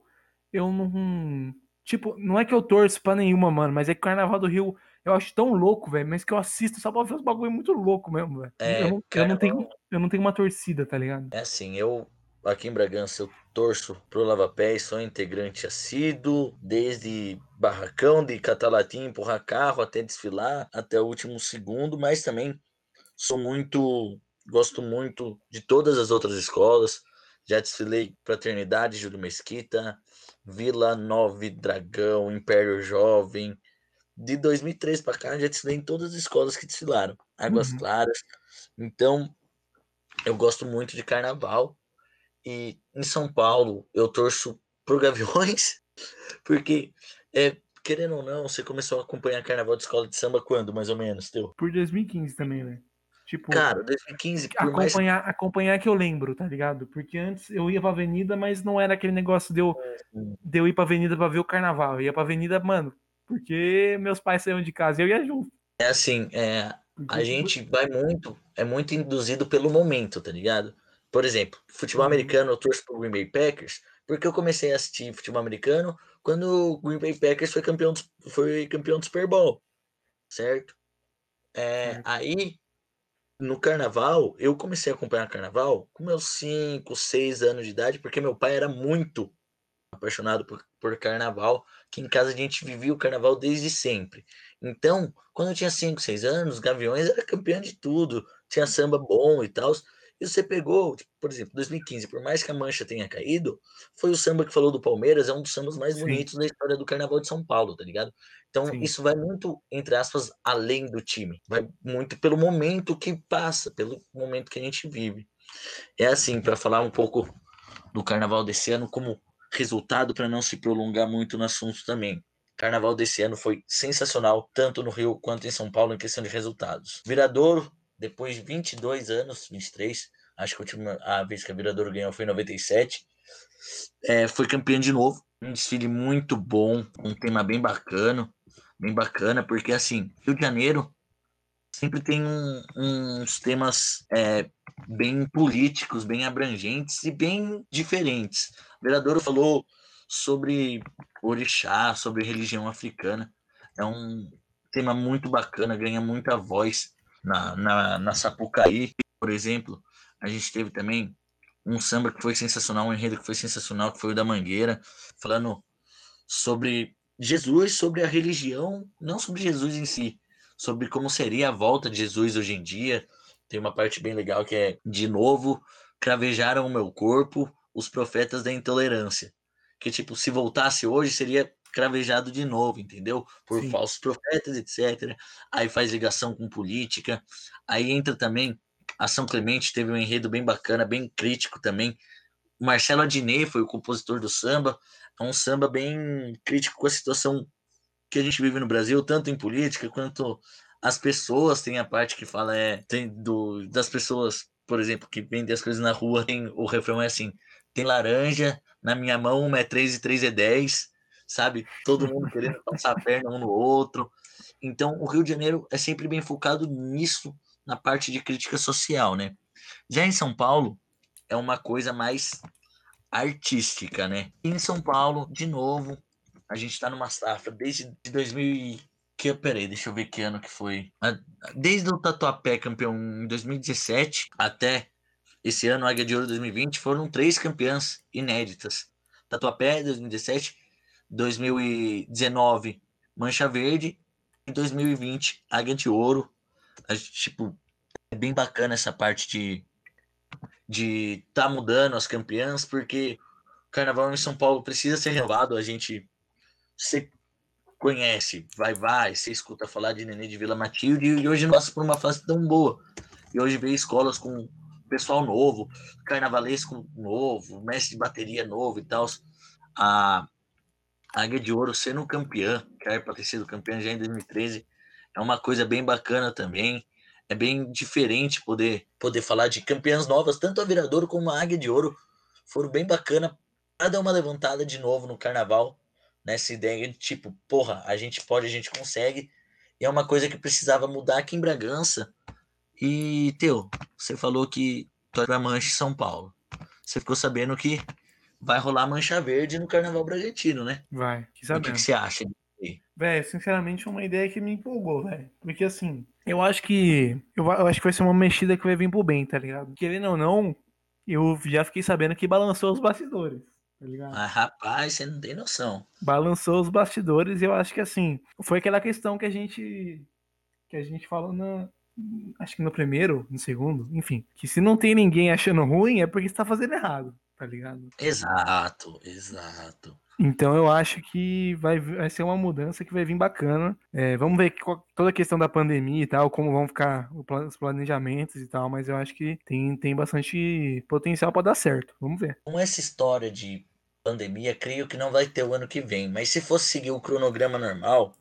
Speaker 1: eu não. Tipo, não é que eu torço pra nenhuma, mano, mas é que o Carnaval do Rio eu acho tão louco, velho, mas que eu assisto só pra ver os bagulho muito louco mesmo, velho.
Speaker 2: É,
Speaker 1: eu, não, eu, não tenho, eu não tenho uma torcida, tá ligado?
Speaker 2: É assim, eu aqui em Bragança eu torço pro Lava Pés, sou integrante assíduo, desde barracão de catalatim, empurrar carro, até desfilar, até o último segundo, mas também sou muito, gosto muito de todas as outras escolas. Já desfilei Fraternidade, Júlio Mesquita, Vila Nove Dragão, Império Jovem. De 2003 para cá, já desfilei em todas as escolas que desfilaram. Águas
Speaker 1: Uhum.
Speaker 2: Claras. Então, eu gosto muito de carnaval. E em São Paulo, eu torço pro Gaviões, porque, é, querendo ou não, você começou a acompanhar carnaval de escola de samba quando, mais ou menos, teu?
Speaker 1: Por 2015 também, velho. Tipo,
Speaker 2: Cara, 2015, por mais
Speaker 1: acompanhar, acompanhar que eu lembro, tá ligado? Porque antes eu ia pra avenida, mas não era aquele negócio de eu, de eu ir pra avenida pra ver o carnaval. Eu ia pra avenida, mano, porque meus pais saíam de casa e eu ia junto.
Speaker 2: é assim, é, a gente vai muito, é muito induzido pelo momento, tá ligado? Por exemplo, futebol
Speaker 1: Uhum.
Speaker 2: americano eu torço pro Green Bay Packers, porque eu comecei a assistir futebol americano quando o Green Bay Packers foi campeão do, foi campeão do Super Bowl, certo? É,
Speaker 1: Certo.
Speaker 2: aí, no carnaval, eu comecei a acompanhar carnaval com meus 5, 6 anos de idade, porque meu pai era muito apaixonado por, por carnaval, que em casa a gente vivia o carnaval desde sempre. Então, quando eu tinha 5, 6 anos, Gaviões era campeão de tudo, tinha samba bom e tal. E você pegou, tipo, por exemplo, 2015, por mais que a mancha tenha caído, foi o samba que falou do Palmeiras, é um dos sambas mais
Speaker 1: Sim.
Speaker 2: bonitos da história do Carnaval de São Paulo, tá ligado? Então,
Speaker 1: Sim.
Speaker 2: isso vai muito, entre aspas, além do time. Vai muito pelo momento que passa, pelo momento que a gente vive. É assim, para falar um pouco do Carnaval desse ano, como resultado, para não se prolongar muito no assunto também. Carnaval desse ano foi sensacional, tanto no Rio quanto em São Paulo, em questão de resultados. Viradouro, depois de 22 anos, 23, acho que a última a vez que a Viradouro ganhou foi em 97, é, foi campeã de novo. Um desfile muito bom, um tema bem bacana, bem bacana, porque assim, Rio de Janeiro sempre tem um- uns temas é, bem políticos, bem abrangentes e bem diferentes. O Viradouro falou sobre orixá, sobre religião africana. É um tema muito bacana, ganha muita voz na, na, na Sapucaí, por exemplo. A gente teve também um samba que foi sensacional, um enredo que foi sensacional, que foi o da Mangueira, falando sobre Jesus, sobre a religião, não sobre Jesus em si, sobre como seria a volta de Jesus hoje em dia. Tem uma parte bem legal que é, de novo, cravejaram o meu corpo os profetas da intolerância. Que, tipo, se voltasse hoje, seria cravejado de novo, entendeu? Por
Speaker 1: Sim.
Speaker 2: falsos profetas, etc. Aí faz ligação com política. Aí entra também a São Clemente, teve um enredo bem bacana, bem crítico também. O Marcelo Adnet foi o compositor do samba. É um samba bem crítico com a situação que a gente vive no Brasil, tanto em política quanto as pessoas. Tem a parte que fala é tem do, das pessoas, por exemplo, que vendem as coisas na rua. Tem, o refrão é assim: tem laranja na minha mão, uma é 3 e 3 é 10, sabe? Todo mundo querendo passar a perna um no outro. Então, o Rio de Janeiro é sempre bem focado nisso, na parte de crítica social, né? Já em São Paulo, é uma coisa mais artística, né? E em São Paulo, de novo, a gente tá numa safra desde 2000 e... Que, peraí, deixa eu ver que ano que foi. Ah, Desde o Tatuapé campeão em 2017 até esse ano, Águia de Ouro 2020, foram três campeãs inéditas. Tatuapé 2017, 2019, Mancha Verde e 2020, Águia de Ouro. A gente, tipo, é bem bacana essa parte de de tá mudando as campeãs, porque o carnaval em São Paulo precisa ser renovado. A gente você conhece, vai, vai, você escuta falar de Nenê de Vila Matilde e hoje passa por uma fase tão boa. E hoje vê escolas com pessoal novo, carnavalesco novo, mestre de bateria novo e tal. A Águia de Ouro sendo campeã, que era para ter sido campeã já em 2013, é uma coisa bem bacana também. É bem diferente poder, poder falar de campeãs novas, tanto a Viradouro como a Águia de Ouro foram bem bacana para dar uma levantada de novo no carnaval, nessa ideia de tipo, porra, a gente pode, a gente consegue. E é uma coisa que precisava mudar aqui em Bragança. E, Teu, você falou que pra Mancha em São Paulo. Você ficou sabendo que vai rolar Mancha Verde no Carnaval Bragantino, né?
Speaker 1: Vai,
Speaker 2: O que, que você acha?
Speaker 1: Velho, sinceramente, é uma ideia que me empolgou, velho. Porque assim, eu acho que. Eu, eu acho que vai ser uma mexida que vai vir pro bem, tá ligado? Querendo ou não, eu já fiquei sabendo que balançou os bastidores, tá ligado?
Speaker 2: Ah, rapaz, você não tem noção.
Speaker 1: Balançou os bastidores e eu acho que assim, foi aquela questão que a gente. Que a gente falou na. Acho que no primeiro, no segundo, enfim. Que se não tem ninguém achando ruim, é porque você tá fazendo errado, tá ligado?
Speaker 2: Exato, exato.
Speaker 1: Então eu acho que vai, vai ser uma mudança que vai vir bacana. É, vamos ver qual- toda a questão da pandemia e tal, como vão ficar os planejamentos e tal, mas eu acho que tem, tem bastante potencial para dar certo. Vamos ver.
Speaker 2: Com essa história de pandemia, creio que não vai ter o ano que vem. Mas se fosse seguir o cronograma normal,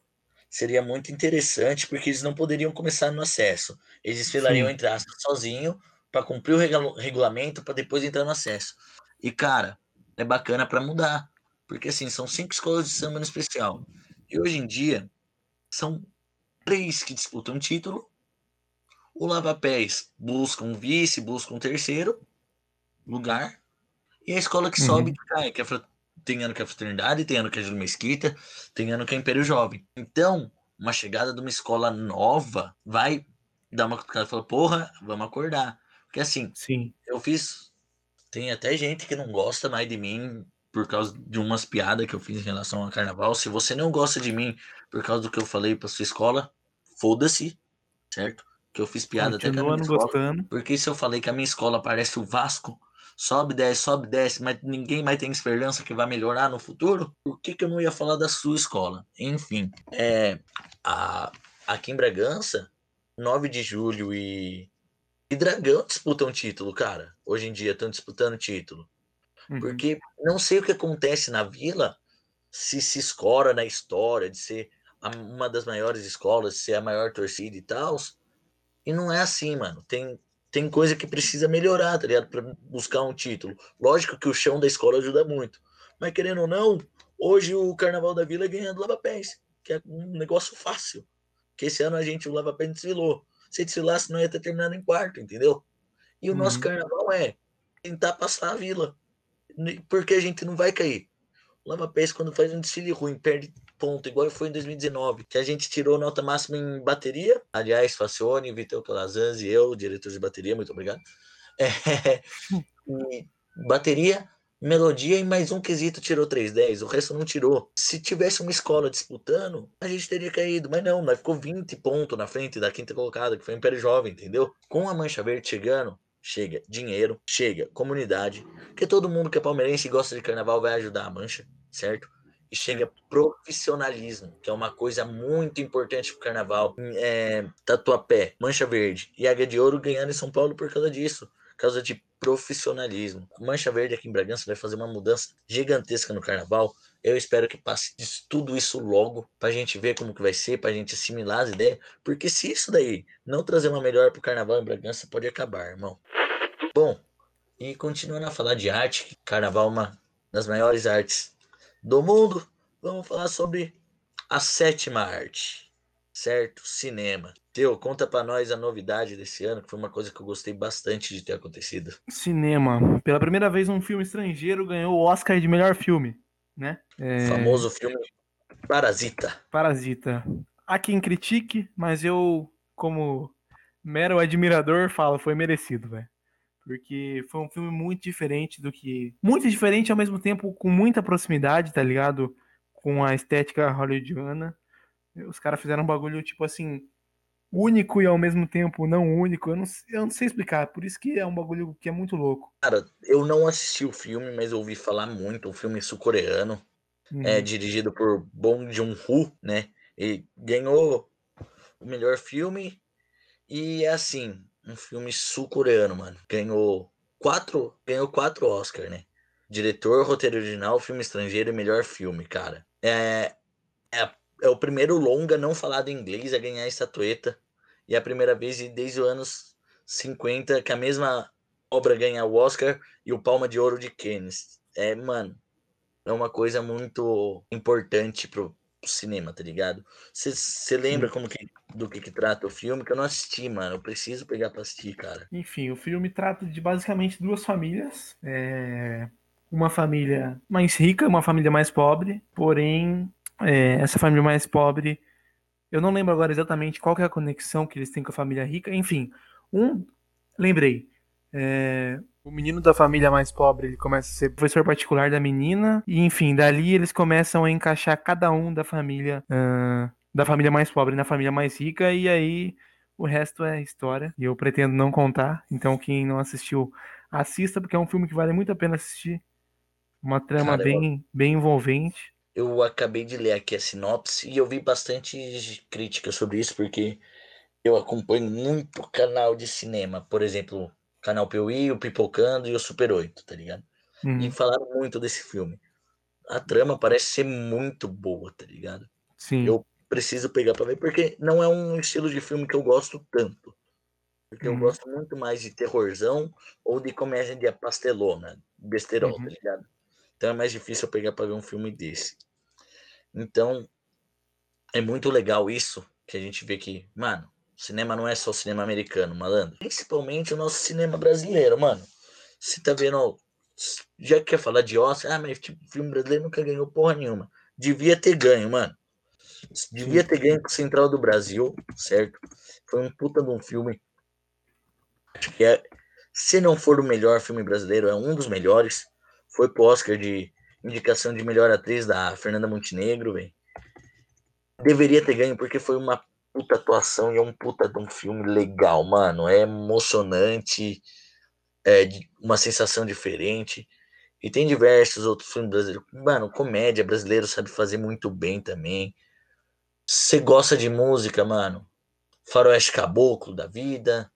Speaker 2: seria muito interessante, porque eles não poderiam começar no acesso. Eles desfilariam,
Speaker 1: Sim.
Speaker 2: entre aspas, sozinho, para cumprir o regula- regulamento, para depois entrar no acesso. E, cara, é bacana para mudar. Porque, assim, são cinco escolas de samba no especial. E hoje em dia, são três que disputam título. O Lava Pés busca um vice, busca um terceiro lugar. E a escola que
Speaker 1: Uhum.
Speaker 2: sobe e que cai, que é tem ano que é a Fraternidade, tem ano que é a Júlio Mesquita, tem ano que é o Império Jovem. Então, uma chegada de uma escola nova vai dar uma cutucada e falar, porra, vamos acordar. Porque assim,
Speaker 1: Sim.
Speaker 2: eu fiz. Tem até gente que não gosta mais de mim por causa de umas piadas que eu fiz em relação ao carnaval. Se você não gosta de mim por causa do que eu falei pra sua escola, foda-se, certo? Que eu fiz piada até com a
Speaker 1: Continua
Speaker 2: minha
Speaker 1: não
Speaker 2: escola.
Speaker 1: gostando.
Speaker 2: Porque se eu falei que a minha escola parece o Vasco, sobe, desce, sobe, desce, mas ninguém mais tem esperança que vai melhorar no futuro, por que, que eu não ia falar da sua escola? Enfim, é, a, aqui em Bragança, 9 de julho e, e Dragão disputam título, cara. Hoje em dia estão disputando título.
Speaker 1: Uhum.
Speaker 2: Porque não sei o que acontece na vila se se escora na história de ser uma das maiores escolas, ser a maior torcida e tal. E não é assim, mano. Tem, tem coisa que precisa melhorar, tá ligado? Pra buscar um título. Lógico que o chão da escola ajuda muito. Mas querendo ou não, hoje o Carnaval da Vila é ganhando Lava Pés, que é um negócio fácil. Que esse ano a gente, o Lava Pés desfilou. Se desfilasse, não ia ter terminado em quarto, entendeu? E o nosso
Speaker 1: Uhum.
Speaker 2: carnaval é tentar passar a vila. Porque a gente não vai cair. O Lava Pés, quando faz um desfile ruim, perde ponto, igual foi em 2019, que a gente tirou nota máxima em bateria. Aliás, Facione, Vitor Calazans e eu, diretor de bateria, muito obrigado. É, bateria, melodia e mais um quesito tirou 310, o resto não tirou. Se tivesse uma escola disputando, a gente teria caído, mas não, nós ficou 20 pontos na frente da quinta colocada, que foi o Império Jovem, entendeu? Com a Mancha Verde chegando, chega dinheiro, chega comunidade, porque todo mundo que é palmeirense e gosta de carnaval vai ajudar a Mancha, certo? E chega profissionalismo, que é uma coisa muito importante pro carnaval. É, Tatuapé, Mancha Verde e Águia de Ouro ganhando em São Paulo por causa disso, por causa de profissionalismo. A Mancha Verde aqui em Bragança vai fazer uma mudança gigantesca no carnaval. Eu espero que passe tudo isso logo, pra gente ver como que vai ser, pra gente assimilar as ideias, porque se isso daí não trazer uma melhor pro carnaval em Bragança, pode acabar, irmão. Bom, e continuando a falar de arte, carnaval é uma das maiores artes do mundo, vamos falar sobre a sétima arte, certo? Cinema. Teu, conta pra nós a novidade desse ano, que foi uma coisa que eu gostei bastante de ter acontecido.
Speaker 1: Cinema. Pela primeira vez, um filme estrangeiro ganhou o Oscar de melhor filme, né? É,
Speaker 2: O famoso filme Parasita.
Speaker 1: Parasita. Há quem critique, mas eu, como mero admirador, falo, foi merecido, velho. Porque foi um filme muito diferente do que. Muito diferente ao mesmo tempo, com muita proximidade, tá ligado? Com a estética hollywoodiana. Os caras fizeram um bagulho, tipo assim, único e ao mesmo tempo não único. Eu não, sei- eu não sei explicar, por isso que é um bagulho que é muito louco.
Speaker 2: Cara, eu não assisti o filme, mas ouvi falar muito. Um filme sul-coreano, é
Speaker 1: Uhum.
Speaker 2: dirigido por Bong Joon-ho, né? E ganhou o melhor filme. E é assim, um filme sul-coreano, mano. Ganhou quatro, ganhou quatro Oscar, né? Diretor, roteiro original, filme estrangeiro e melhor filme, cara. É, é, é o primeiro longa não falado em inglês a ganhar a estatueta. E é a primeira vez desde os anos 50 que a mesma obra ganha o Oscar e o Palma de Ouro de Cannes. É, mano, é uma coisa muito importante pro, cinema, tá ligado? Você lembra como que, do que, que trata o filme? Que eu não assisti, mano. Eu preciso pegar pra assistir, cara.
Speaker 1: Enfim, o filme trata de basicamente duas famílias. É, Uma família mais rica, uma família mais pobre. Porém, é, essa família mais pobre, eu não lembro agora exatamente qual é a conexão que eles têm com a família rica. Enfim, um, lembrei. é, o menino da família mais pobre, ele começa a ser professor particular da menina. E enfim, dali eles começam a encaixar cada um da família ah, da família mais pobre na família mais rica. E aí o resto é história e eu pretendo não contar. Então, quem não assistiu, assista, porque é um filme que vale muito a pena assistir. Uma trama
Speaker 2: Cara, eu-
Speaker 1: bem, bem envolvente.
Speaker 2: Eu acabei de ler aqui a sinopse e eu vi bastante crítica sobre isso, porque eu acompanho muito canal de cinema. Por exemplo, o canal Piuí, o Pipocando e o Super 8, tá ligado?
Speaker 1: Uhum,
Speaker 2: E falaram muito desse filme. A trama parece ser muito boa, tá ligado?
Speaker 1: sim.
Speaker 2: Eu preciso pegar pra ver, porque não é um estilo de filme que eu gosto tanto. Porque eu
Speaker 1: Uhum.
Speaker 2: gosto muito mais de terrorzão ou de comédia de pastelona, besterol,
Speaker 1: Uhum.
Speaker 2: tá ligado? Então é mais difícil eu pegar pra ver um filme desse. Então, é muito legal isso, que a gente vê que, mano, cinema não é só cinema americano, malandro. Principalmente o nosso cinema brasileiro, mano. Você tá vendo, já que quer falar de Oscar, ah, mas tipo, filme brasileiro nunca ganhou porra nenhuma. Devia ter ganho, mano. Devia ter ganho com Central do Brasil, certo? Foi um puta de um filme. Acho que é, se não for o melhor filme brasileiro, é um dos melhores. Foi pro Oscar de indicação de melhor atriz da Fernanda Montenegro, velho. Deveria ter ganho porque foi uma puta atuação e é um puta de um filme legal, mano. É emocionante, é uma sensação diferente. E tem diversos outros filmes brasileiros. Mano, comédia brasileiro sabe fazer muito bem também. Você gosta de música, mano? Faroeste Caboclo da vida.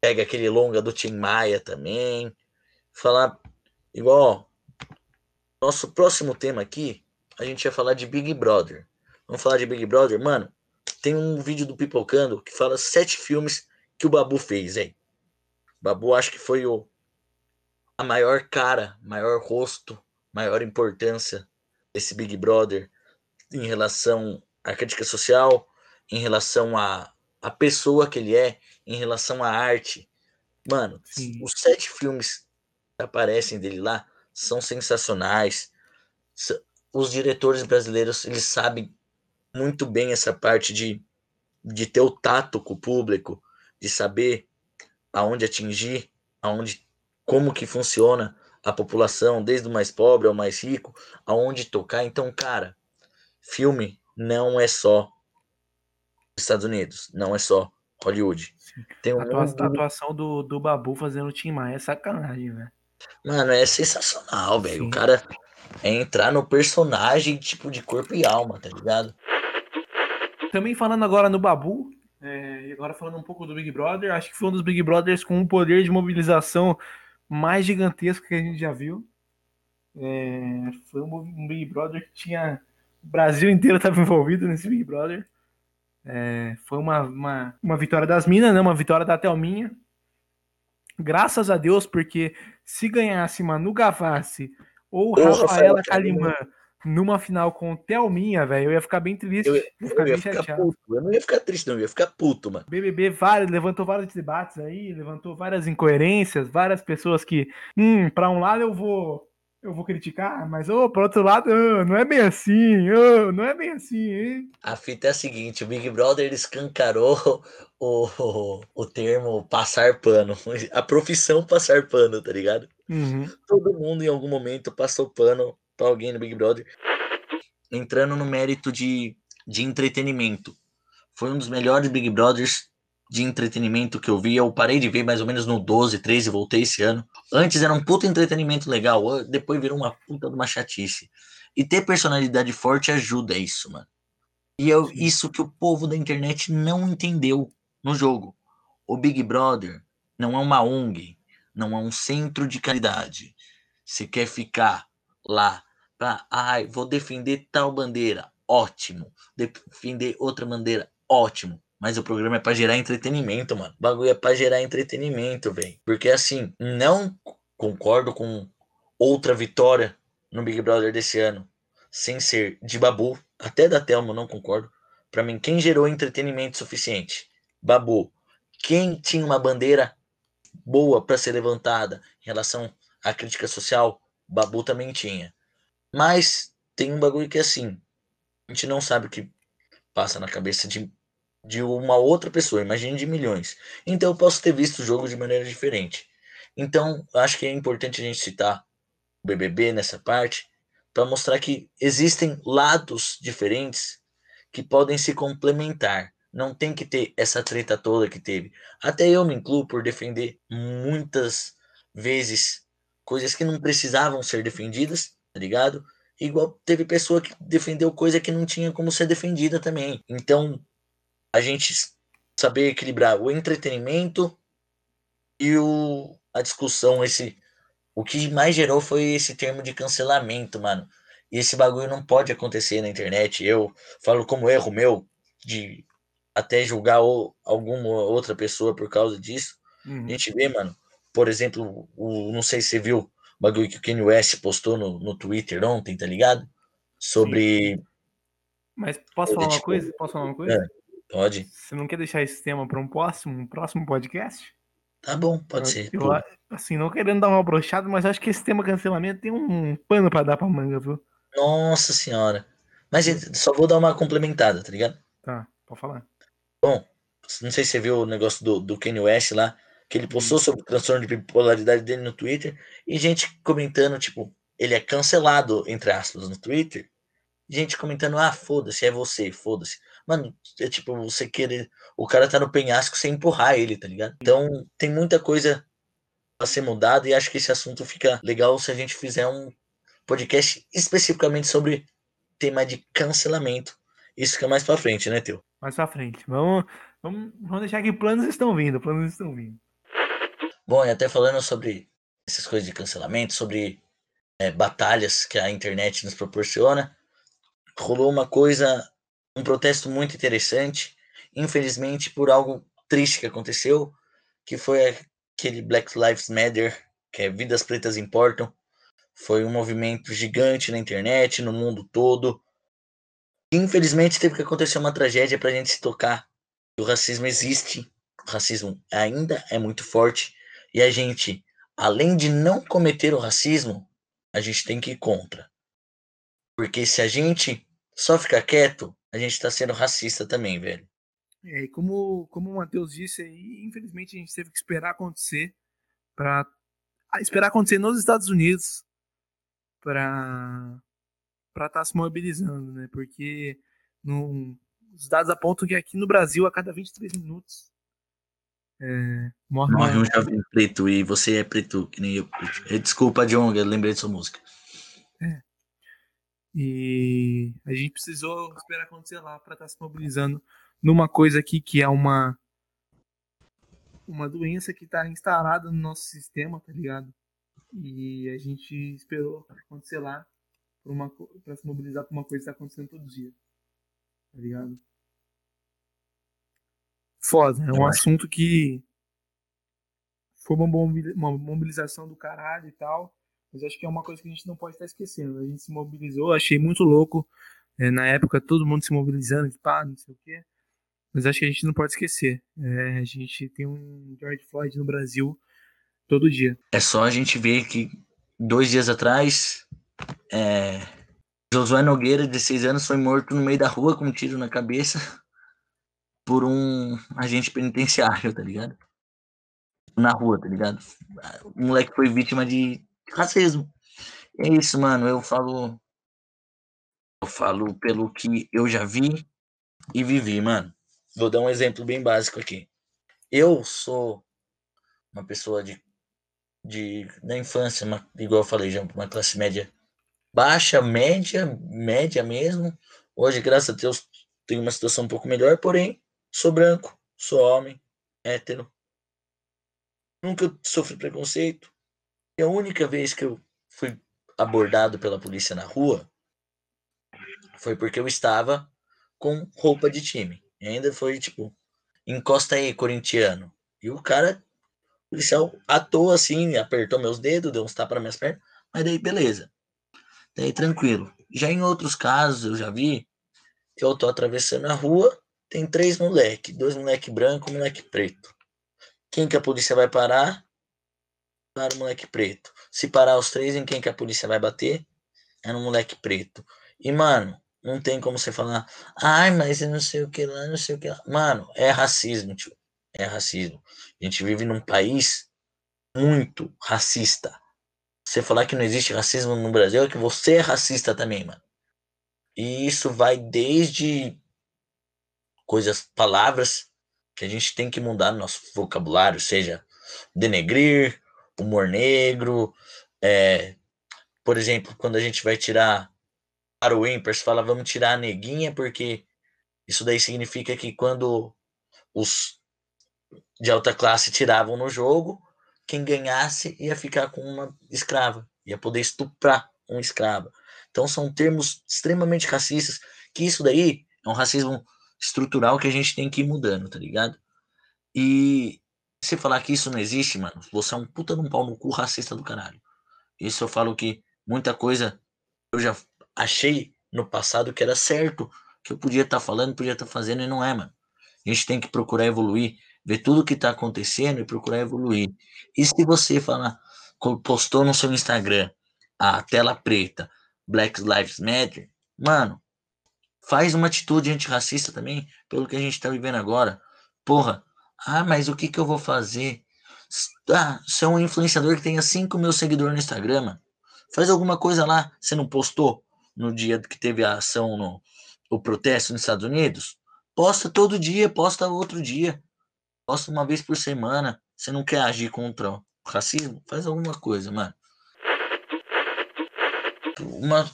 Speaker 2: Pega aquele longa do Tim Maia também. Falar igual. Nosso próximo tema aqui, a gente ia falar de Big Brother. Vamos falar de Big Brother? Mano, tem um vídeo do Pipocando que fala sete filmes que o Babu fez, hein? Babu acho que foi o a maior cara, maior rosto, maior importância desse Big Brother em relação à crítica social, em relação à, à pessoa que ele é, em relação à arte. Mano, Sim. os sete filmes que aparecem dele lá são sensacionais. Os diretores brasileiros, eles sabem muito bem essa parte de, de ter o tato com o público, de saber aonde atingir, aonde como que funciona a população, desde o mais pobre ao mais rico, aonde tocar. Então, cara, filme não é só Estados Unidos, não é só Hollywood.
Speaker 1: Tem um a, atuação, a atuação do, do Babu fazendo o Tim Maia é sacanagem, velho.
Speaker 2: Mano, é sensacional, velho. O cara é entrar no personagem, tipo, de corpo e alma, tá ligado?
Speaker 1: Também falando agora no Babu, é, e agora falando um pouco do Big Brother, acho que foi um dos Big Brothers com um poder de mobilização mais gigantesco que a gente já viu. É, foi um, Big Brother que tinha. O Brasil inteiro estava envolvido nesse Big Brother. É, foi uma, uma, uma vitória das Minas, né? uma vitória da Thelminha. Graças a Deus, porque se ganhasse Manu Gavassi ou Rafaela Kalimã numa final com o Thelminha, velho, eu ia ficar bem triste.
Speaker 2: Eu, ia, ficar eu ia ficar puto. Eu não ia ficar triste, não, eu ia ficar puto, mano.
Speaker 1: BBB vários, levantou vários debates aí, levantou várias incoerências, várias pessoas que, hum, pra um lado eu vou. Eu vou criticar, mas oh, por outro lado, oh, não é bem assim, oh, não é bem assim, hein?
Speaker 2: A fita é a seguinte: o Big Brother escancarou o, o, o termo passar pano, a profissão passar pano, tá ligado?
Speaker 1: Uhum.
Speaker 2: Todo mundo em algum momento passou pano para alguém no Big Brother. Entrando no mérito de, de entretenimento. Foi um dos melhores Big Brothers de entretenimento que eu vi. Eu parei de ver mais ou menos no 12, 13 e voltei esse ano. Antes era um puta entretenimento legal, depois virou uma puta de uma chatice. E ter personalidade forte ajuda isso, mano. E é isso que o povo da internet não entendeu no jogo. O Big Brother não é uma ONG, não é um centro de caridade. Se quer ficar lá para, ai, vou defender tal bandeira, ótimo. Defender outra bandeira, ótimo. Mas o programa é para gerar entretenimento, mano. O bagulho é para gerar entretenimento, velho. Porque assim, não concordo com outra vitória no Big Brother desse ano, sem ser de Babu, até da Telmo não concordo. Para mim, quem gerou entretenimento suficiente? Babu. Quem tinha uma bandeira boa para ser levantada em relação à crítica social? Babu também tinha. Mas tem um bagulho que é assim. A gente não sabe o que passa na cabeça de, de uma outra pessoa. Imagine de milhões. Então eu posso ter visto o jogo de maneira diferente. Então acho que é importante a gente citar o BBB nessa parte para mostrar que existem lados diferentes que podem se complementar. Não tem que ter essa treta toda que teve. Até eu me incluo por defender muitas vezes coisas que não precisavam ser defendidas, tá ligado? Igual teve pessoa que defendeu coisa que não tinha como ser defendida também. Então, a gente saber equilibrar o entretenimento e o, a discussão, esse o que mais gerou foi esse termo de cancelamento, mano. E esse bagulho não pode acontecer na internet. Eu falo como erro meu de até julgar ou, alguma outra pessoa por causa disso. Uhum. A gente vê, mano, por exemplo, o, não sei se você viu o bagulho que o Kanye West postou no, no Twitter ontem, tá ligado? Sobre. Sim.
Speaker 1: Mas posso falar uma coisa? Posso falar uma coisa?
Speaker 2: Pode.
Speaker 1: Você não quer deixar esse tema para um próximo, um próximo podcast?
Speaker 2: Tá bom, pode
Speaker 1: eu,
Speaker 2: ser.
Speaker 1: Eu, assim, não querendo dar uma brochada, mas acho que esse tema cancelamento tem um pano para dar pra manga, viu?
Speaker 2: Nossa senhora. Mas só vou dar uma complementada, tá ligado?
Speaker 1: Tá, pode falar.
Speaker 2: Bom, não sei se você viu o negócio do, do Kanye West lá, que ele postou sobre o transtorno de bipolaridade dele no Twitter, e gente comentando, tipo, ele é cancelado, entre aspas, no Twitter, gente comentando, ah, foda-se, é você, foda-se. Mano, é tipo, você querer. O cara tá no penhasco sem empurrar ele, tá ligado? Então, tem muita coisa a ser mudada e acho que esse assunto fica legal se a gente fizer um podcast especificamente sobre tema de cancelamento. Isso fica mais pra frente, né, Teu?
Speaker 1: Mais pra frente. Vamos, vamos, vamos deixar que planos estão vindo, planos estão vindo.
Speaker 2: Bom, e até falando sobre essas coisas de cancelamento, sobre é, batalhas que a internet nos proporciona, rolou uma coisa, um protesto muito interessante, infelizmente por algo triste que aconteceu, que foi aquele Black Lives Matter, que é Vidas Pretas Importam. Foi um movimento gigante na internet, no mundo todo. Infelizmente teve que acontecer uma tragédia para a gente se tocar. O racismo existe, o racismo ainda é muito forte e a gente, além de não cometer o racismo, a gente tem que ir contra. Porque se a gente só ficar quieto, a gente está sendo racista também, velho.
Speaker 1: É, e como, como o Matheus disse aí, infelizmente a gente teve que esperar acontecer para esperar acontecer nos Estados Unidos para para estar tá se mobilizando, né? Porque no, os dados apontam que aqui no Brasil a cada 23 minutos é,
Speaker 2: morre, morre um jovem preto e você é preto, que nem eu. Desculpa, John, eu lembrei de sua música.
Speaker 1: É. E a gente precisou esperar acontecer lá para estar tá se mobilizando numa coisa aqui que é uma uma doença que está instalada no nosso sistema, tá ligado? E a gente esperou acontecer lá para se mobilizar para uma coisa que está acontecendo todo dia, tá ligado? Foda, é um assunto que foi uma mobilização do caralho e tal. Mas acho que é uma coisa que a gente não pode estar esquecendo. A gente se mobilizou, achei muito louco. É, na época, todo mundo se mobilizando, tipo, ah, não sei o quê. Mas acho que a gente não pode esquecer. É, a gente tem um George Floyd no Brasil todo dia.
Speaker 2: É só a gente ver que dois dias atrás, é, Josué Nogueira, de 16 anos, foi morto no meio da rua com um tiro na cabeça por um agente penitenciário, tá ligado? Na rua, tá ligado? O moleque foi vítima de racismo. É isso, mano. Eu falo. Eu falo pelo que eu já vi e vivi, mano. Vou dar um exemplo bem básico aqui. Eu sou uma pessoa de, de da infância, uma, igual eu falei já, uma classe média baixa, média, média mesmo. Hoje, graças a Deus, tenho uma situação um pouco melhor, porém, sou branco, sou homem, hétero. Nunca sofri preconceito. E a única vez que eu fui abordado pela polícia na rua foi porque eu estava com roupa de time. E ainda foi tipo, encosta aí, corintiano. E o cara, o policial atou assim, apertou meus dedos, deu uns tapas nas minhas pernas, mas daí beleza. Daí tranquilo. Já em outros casos eu já vi, eu tô atravessando a rua, tem três moleque, dois moleque branco, um moleque preto. Quem que a polícia vai parar? Para o moleque preto. Se parar os três, em quem que a polícia vai bater? É no moleque preto. E, mano, não tem como você falar, ai, mas eu não sei o que lá, não sei o que lá. Mano, é racismo, tio. É racismo. A gente vive num país muito racista. Você falar que não existe racismo no Brasil é que você é racista também, mano. E isso vai desde coisas, palavras que a gente tem que mudar no nosso vocabulário, seja denegrir, humor negro, é, por exemplo, quando a gente vai tirar para o ímpar, se fala vamos tirar a neguinha, porque isso daí significa que quando os de alta classe tiravam no jogo, quem ganhasse ia ficar com uma escrava, ia poder estuprar uma escrava. Então são termos extremamente racistas, que isso daí é um racismo estrutural que a gente tem que ir mudando, tá ligado? E se falar que isso não existe, mano, você é um puta de um pau no cu racista do caralho. Isso eu falo que muita coisa eu já achei no passado que era certo, que eu podia estar tá falando, podia estar tá fazendo e não é, mano. A gente tem que procurar evoluir, ver tudo que está acontecendo e procurar evoluir. E se você falar, postou no seu Instagram a tela preta, Black Lives Matter, mano, faz uma atitude antirracista também, pelo que a gente está vivendo agora. Porra, ah, mas o que que eu vou fazer? Ah, você é um influenciador que tenha 5 mil seguidores no Instagram. Faz alguma coisa lá. Você não postou no dia que teve a ação, no, o protesto nos Estados Unidos? Posta todo dia, posta outro dia. Posta uma vez por semana. Você não quer agir contra o racismo? Faz alguma coisa, mano. Uma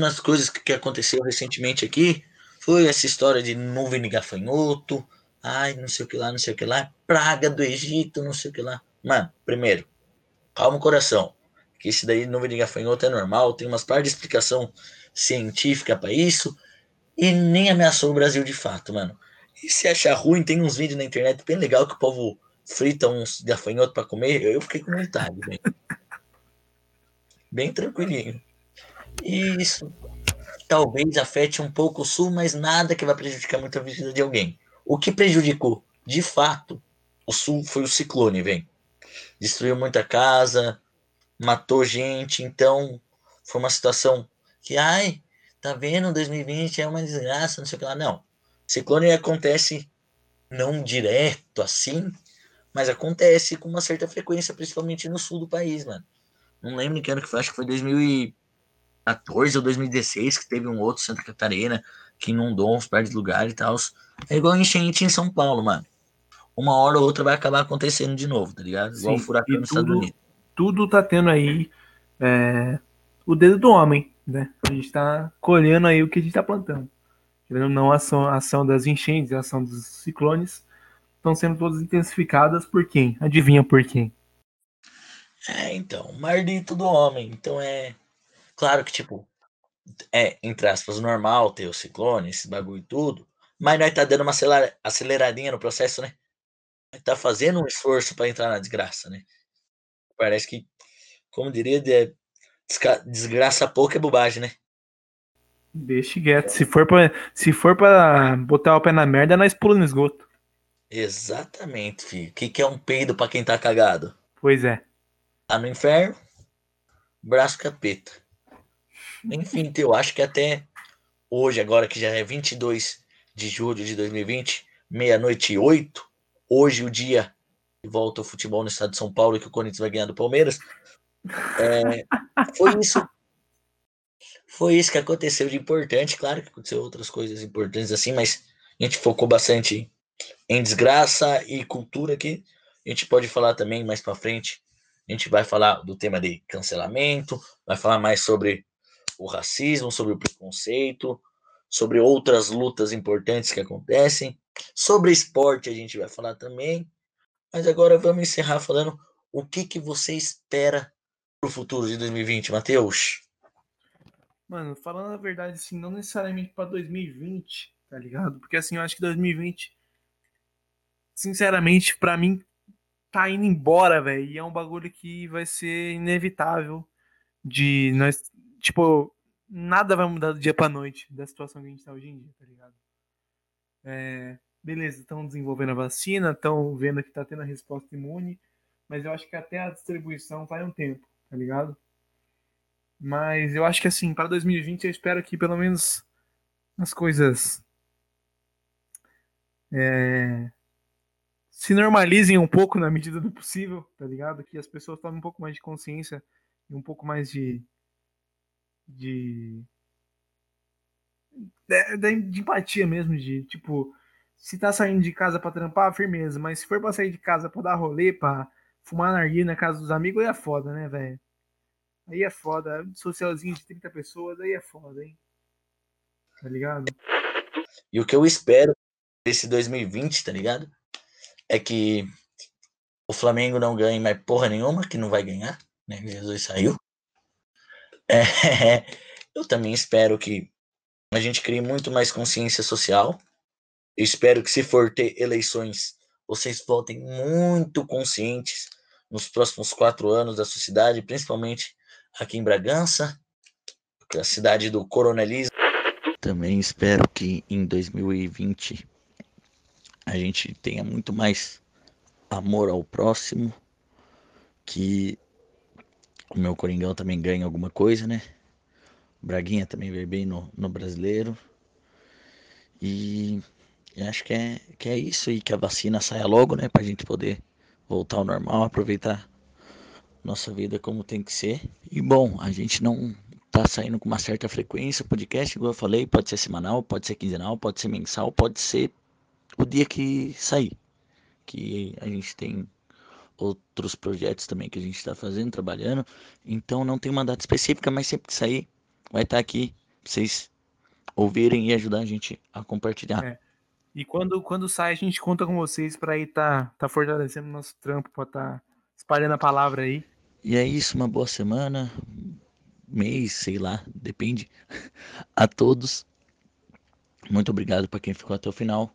Speaker 2: das coisas que aconteceu recentemente aqui foi essa história de nuvem de gafanhoto. Ai, não sei o que lá, não sei o que lá. Praga do Egito, não sei o que lá. Mano, primeiro, calma o coração. Que esse daí, nuvem de gafanhoto, é normal. Tem umas par de explicação científica para isso. E nem ameaçou o Brasil de fato, mano. E se achar ruim, tem uns vídeos na internet bem legal que o povo frita uns gafanhotos para comer. Eu fiquei com vontade, bem. bem tranquilinho. E isso talvez afete um pouco o sul, mas nada que vai prejudicar muito a vida de alguém. O que prejudicou, de fato, o sul foi o ciclone, vem. Destruiu muita casa, matou gente, então foi uma situação que, ai, tá vendo, 2020 é uma desgraça, não sei o que lá. Não. Ciclone acontece não direto assim, mas acontece com uma certa frequência, principalmente no sul do país, mano. Não lembro que ano que foi, acho que foi 2014 ou 2016 que teve um outro Santa Catarina que inundou uns par de lugares e tal. É igual enchente em São Paulo, mano. Uma hora ou outra vai acabar acontecendo de novo, tá ligado? Igual
Speaker 1: Sim,
Speaker 2: furacão nos Estados
Speaker 1: tudo-
Speaker 2: Unidos.
Speaker 1: Tudo tá tendo aí é, o dedo do homem, né? A gente tá colhendo aí o que a gente tá plantando. Querendo não, a ação, a ação das enchentes, a ação dos ciclones estão sendo todas intensificadas por quem? Adivinha por quem?
Speaker 2: É, então, maldito do homem. Então é. Claro que, tipo, é, entre aspas, normal ter o ciclone, esse bagulho e tudo. Mas nós tá dando uma acelera- aceleradinha no processo, né? Nós tá fazendo um esforço para entrar na desgraça, né? Parece que, como diria, de- desgraça pouco é bobagem, né?
Speaker 1: Deixa quieto. Se for pra, se for pra botar o pé na merda, nós pulamos no esgoto.
Speaker 2: Exatamente, filho. O que, que é um peido pra quem tá cagado?
Speaker 1: Pois é.
Speaker 2: Tá no inferno, braço capeta. Enfim, eu acho que até hoje, agora que já é 22 de julho de 2020, meia-noite e oito, hoje o dia que volta o futebol no estado de São Paulo que o Corinthians vai ganhar do Palmeiras. é, foi isso. Foi isso que aconteceu de importante. Claro que aconteceu outras coisas importantes assim, mas a gente focou bastante em desgraça e cultura aqui. A gente pode falar também mais para frente. A gente vai falar do tema de cancelamento, vai falar mais sobre o racismo, sobre o preconceito, sobre outras lutas importantes que acontecem, sobre esporte a gente vai falar também. Mas agora vamos encerrar falando o que que você espera pro futuro de 2020, Matheus?
Speaker 1: Mano, falando a verdade, assim, não necessariamente pra 2020, tá ligado? Porque assim, eu acho que 2020, sinceramente, pra mim, tá indo embora, velho. E é um bagulho que vai ser inevitável de nós. Tipo, nada vai mudar do dia pra noite da situação que a gente tá hoje em dia, tá ligado? É, beleza, estão desenvolvendo a vacina, estão vendo que tá tendo a resposta imune, mas eu acho que até a distribuição vai um tempo, tá ligado? Mas eu acho que assim, para 2020 eu espero que pelo menos as coisas é, se normalizem um pouco na medida do possível, tá ligado? Que as pessoas tomem um pouco mais de consciência e um pouco mais de. De. de, de- empatia mesmo, de tipo, se tá saindo de casa pra trampar, firmeza, mas se for pra sair de casa pra dar rolê, pra fumar narguilha na casa dos amigos, aí é foda, né, velho? Aí é foda. Socialzinho de 30 pessoas, aí é foda, hein? Tá ligado?
Speaker 2: E o que eu espero desse 2020, tá ligado? É que o Flamengo não ganhe mais porra nenhuma, que não vai ganhar, né? Jesus saiu. É, eu também espero que a gente crie muito mais consciência social. Eu espero que se for ter eleições, vocês votem muito conscientes nos próximos quatro anos da sociedade, principalmente aqui em Bragança, que é a cidade do coronelismo. Também espero que em 2020 a gente tenha muito mais amor ao próximo, que o meu Coringão também ganhe alguma coisa, né? O Braguinha também veio bem no, no brasileiro. E acho que é, que é isso aí, que a vacina saia logo, né? Pra gente poder voltar ao normal, aproveitar nossa vida como tem que ser. E bom, a gente não tá saindo com uma certa frequência, podcast, igual eu falei, pode ser semanal, pode ser quinzenal, pode ser mensal, pode ser o dia que sair. Que a gente tem outros projetos também que a gente está fazendo, trabalhando. Então não tem uma data específica, mas sempre que sair, vai estar tá aqui pra vocês ouvirem e ajudar a gente a compartilhar.
Speaker 1: É. E quando, quando sai, a gente conta com vocês para ir tá, tá fortalecendo nosso trampo, para tá espalhando a palavra aí.
Speaker 2: E é isso, uma boa semana, mês, sei lá, depende. A todos. Muito obrigado para quem ficou até o final.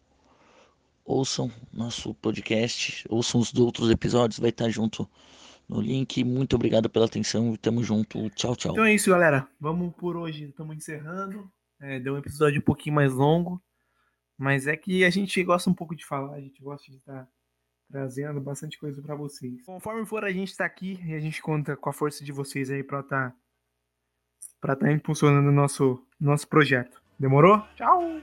Speaker 2: Ouçam nosso podcast, ouçam os outros episódios, vai estar junto no link. Muito obrigado pela atenção e tamo junto. Tchau, tchau.
Speaker 1: Então é isso, galera. Vamos por hoje, estamos encerrando. É, deu um episódio um pouquinho mais longo, mas é que a gente gosta um pouco de falar, a gente gosta de estar trazendo bastante coisa para vocês. Conforme for a gente tá aqui e a gente conta com a força de vocês aí para estar tá, para estar tá impulsionando o nosso nosso projeto. Demorou? Tchau.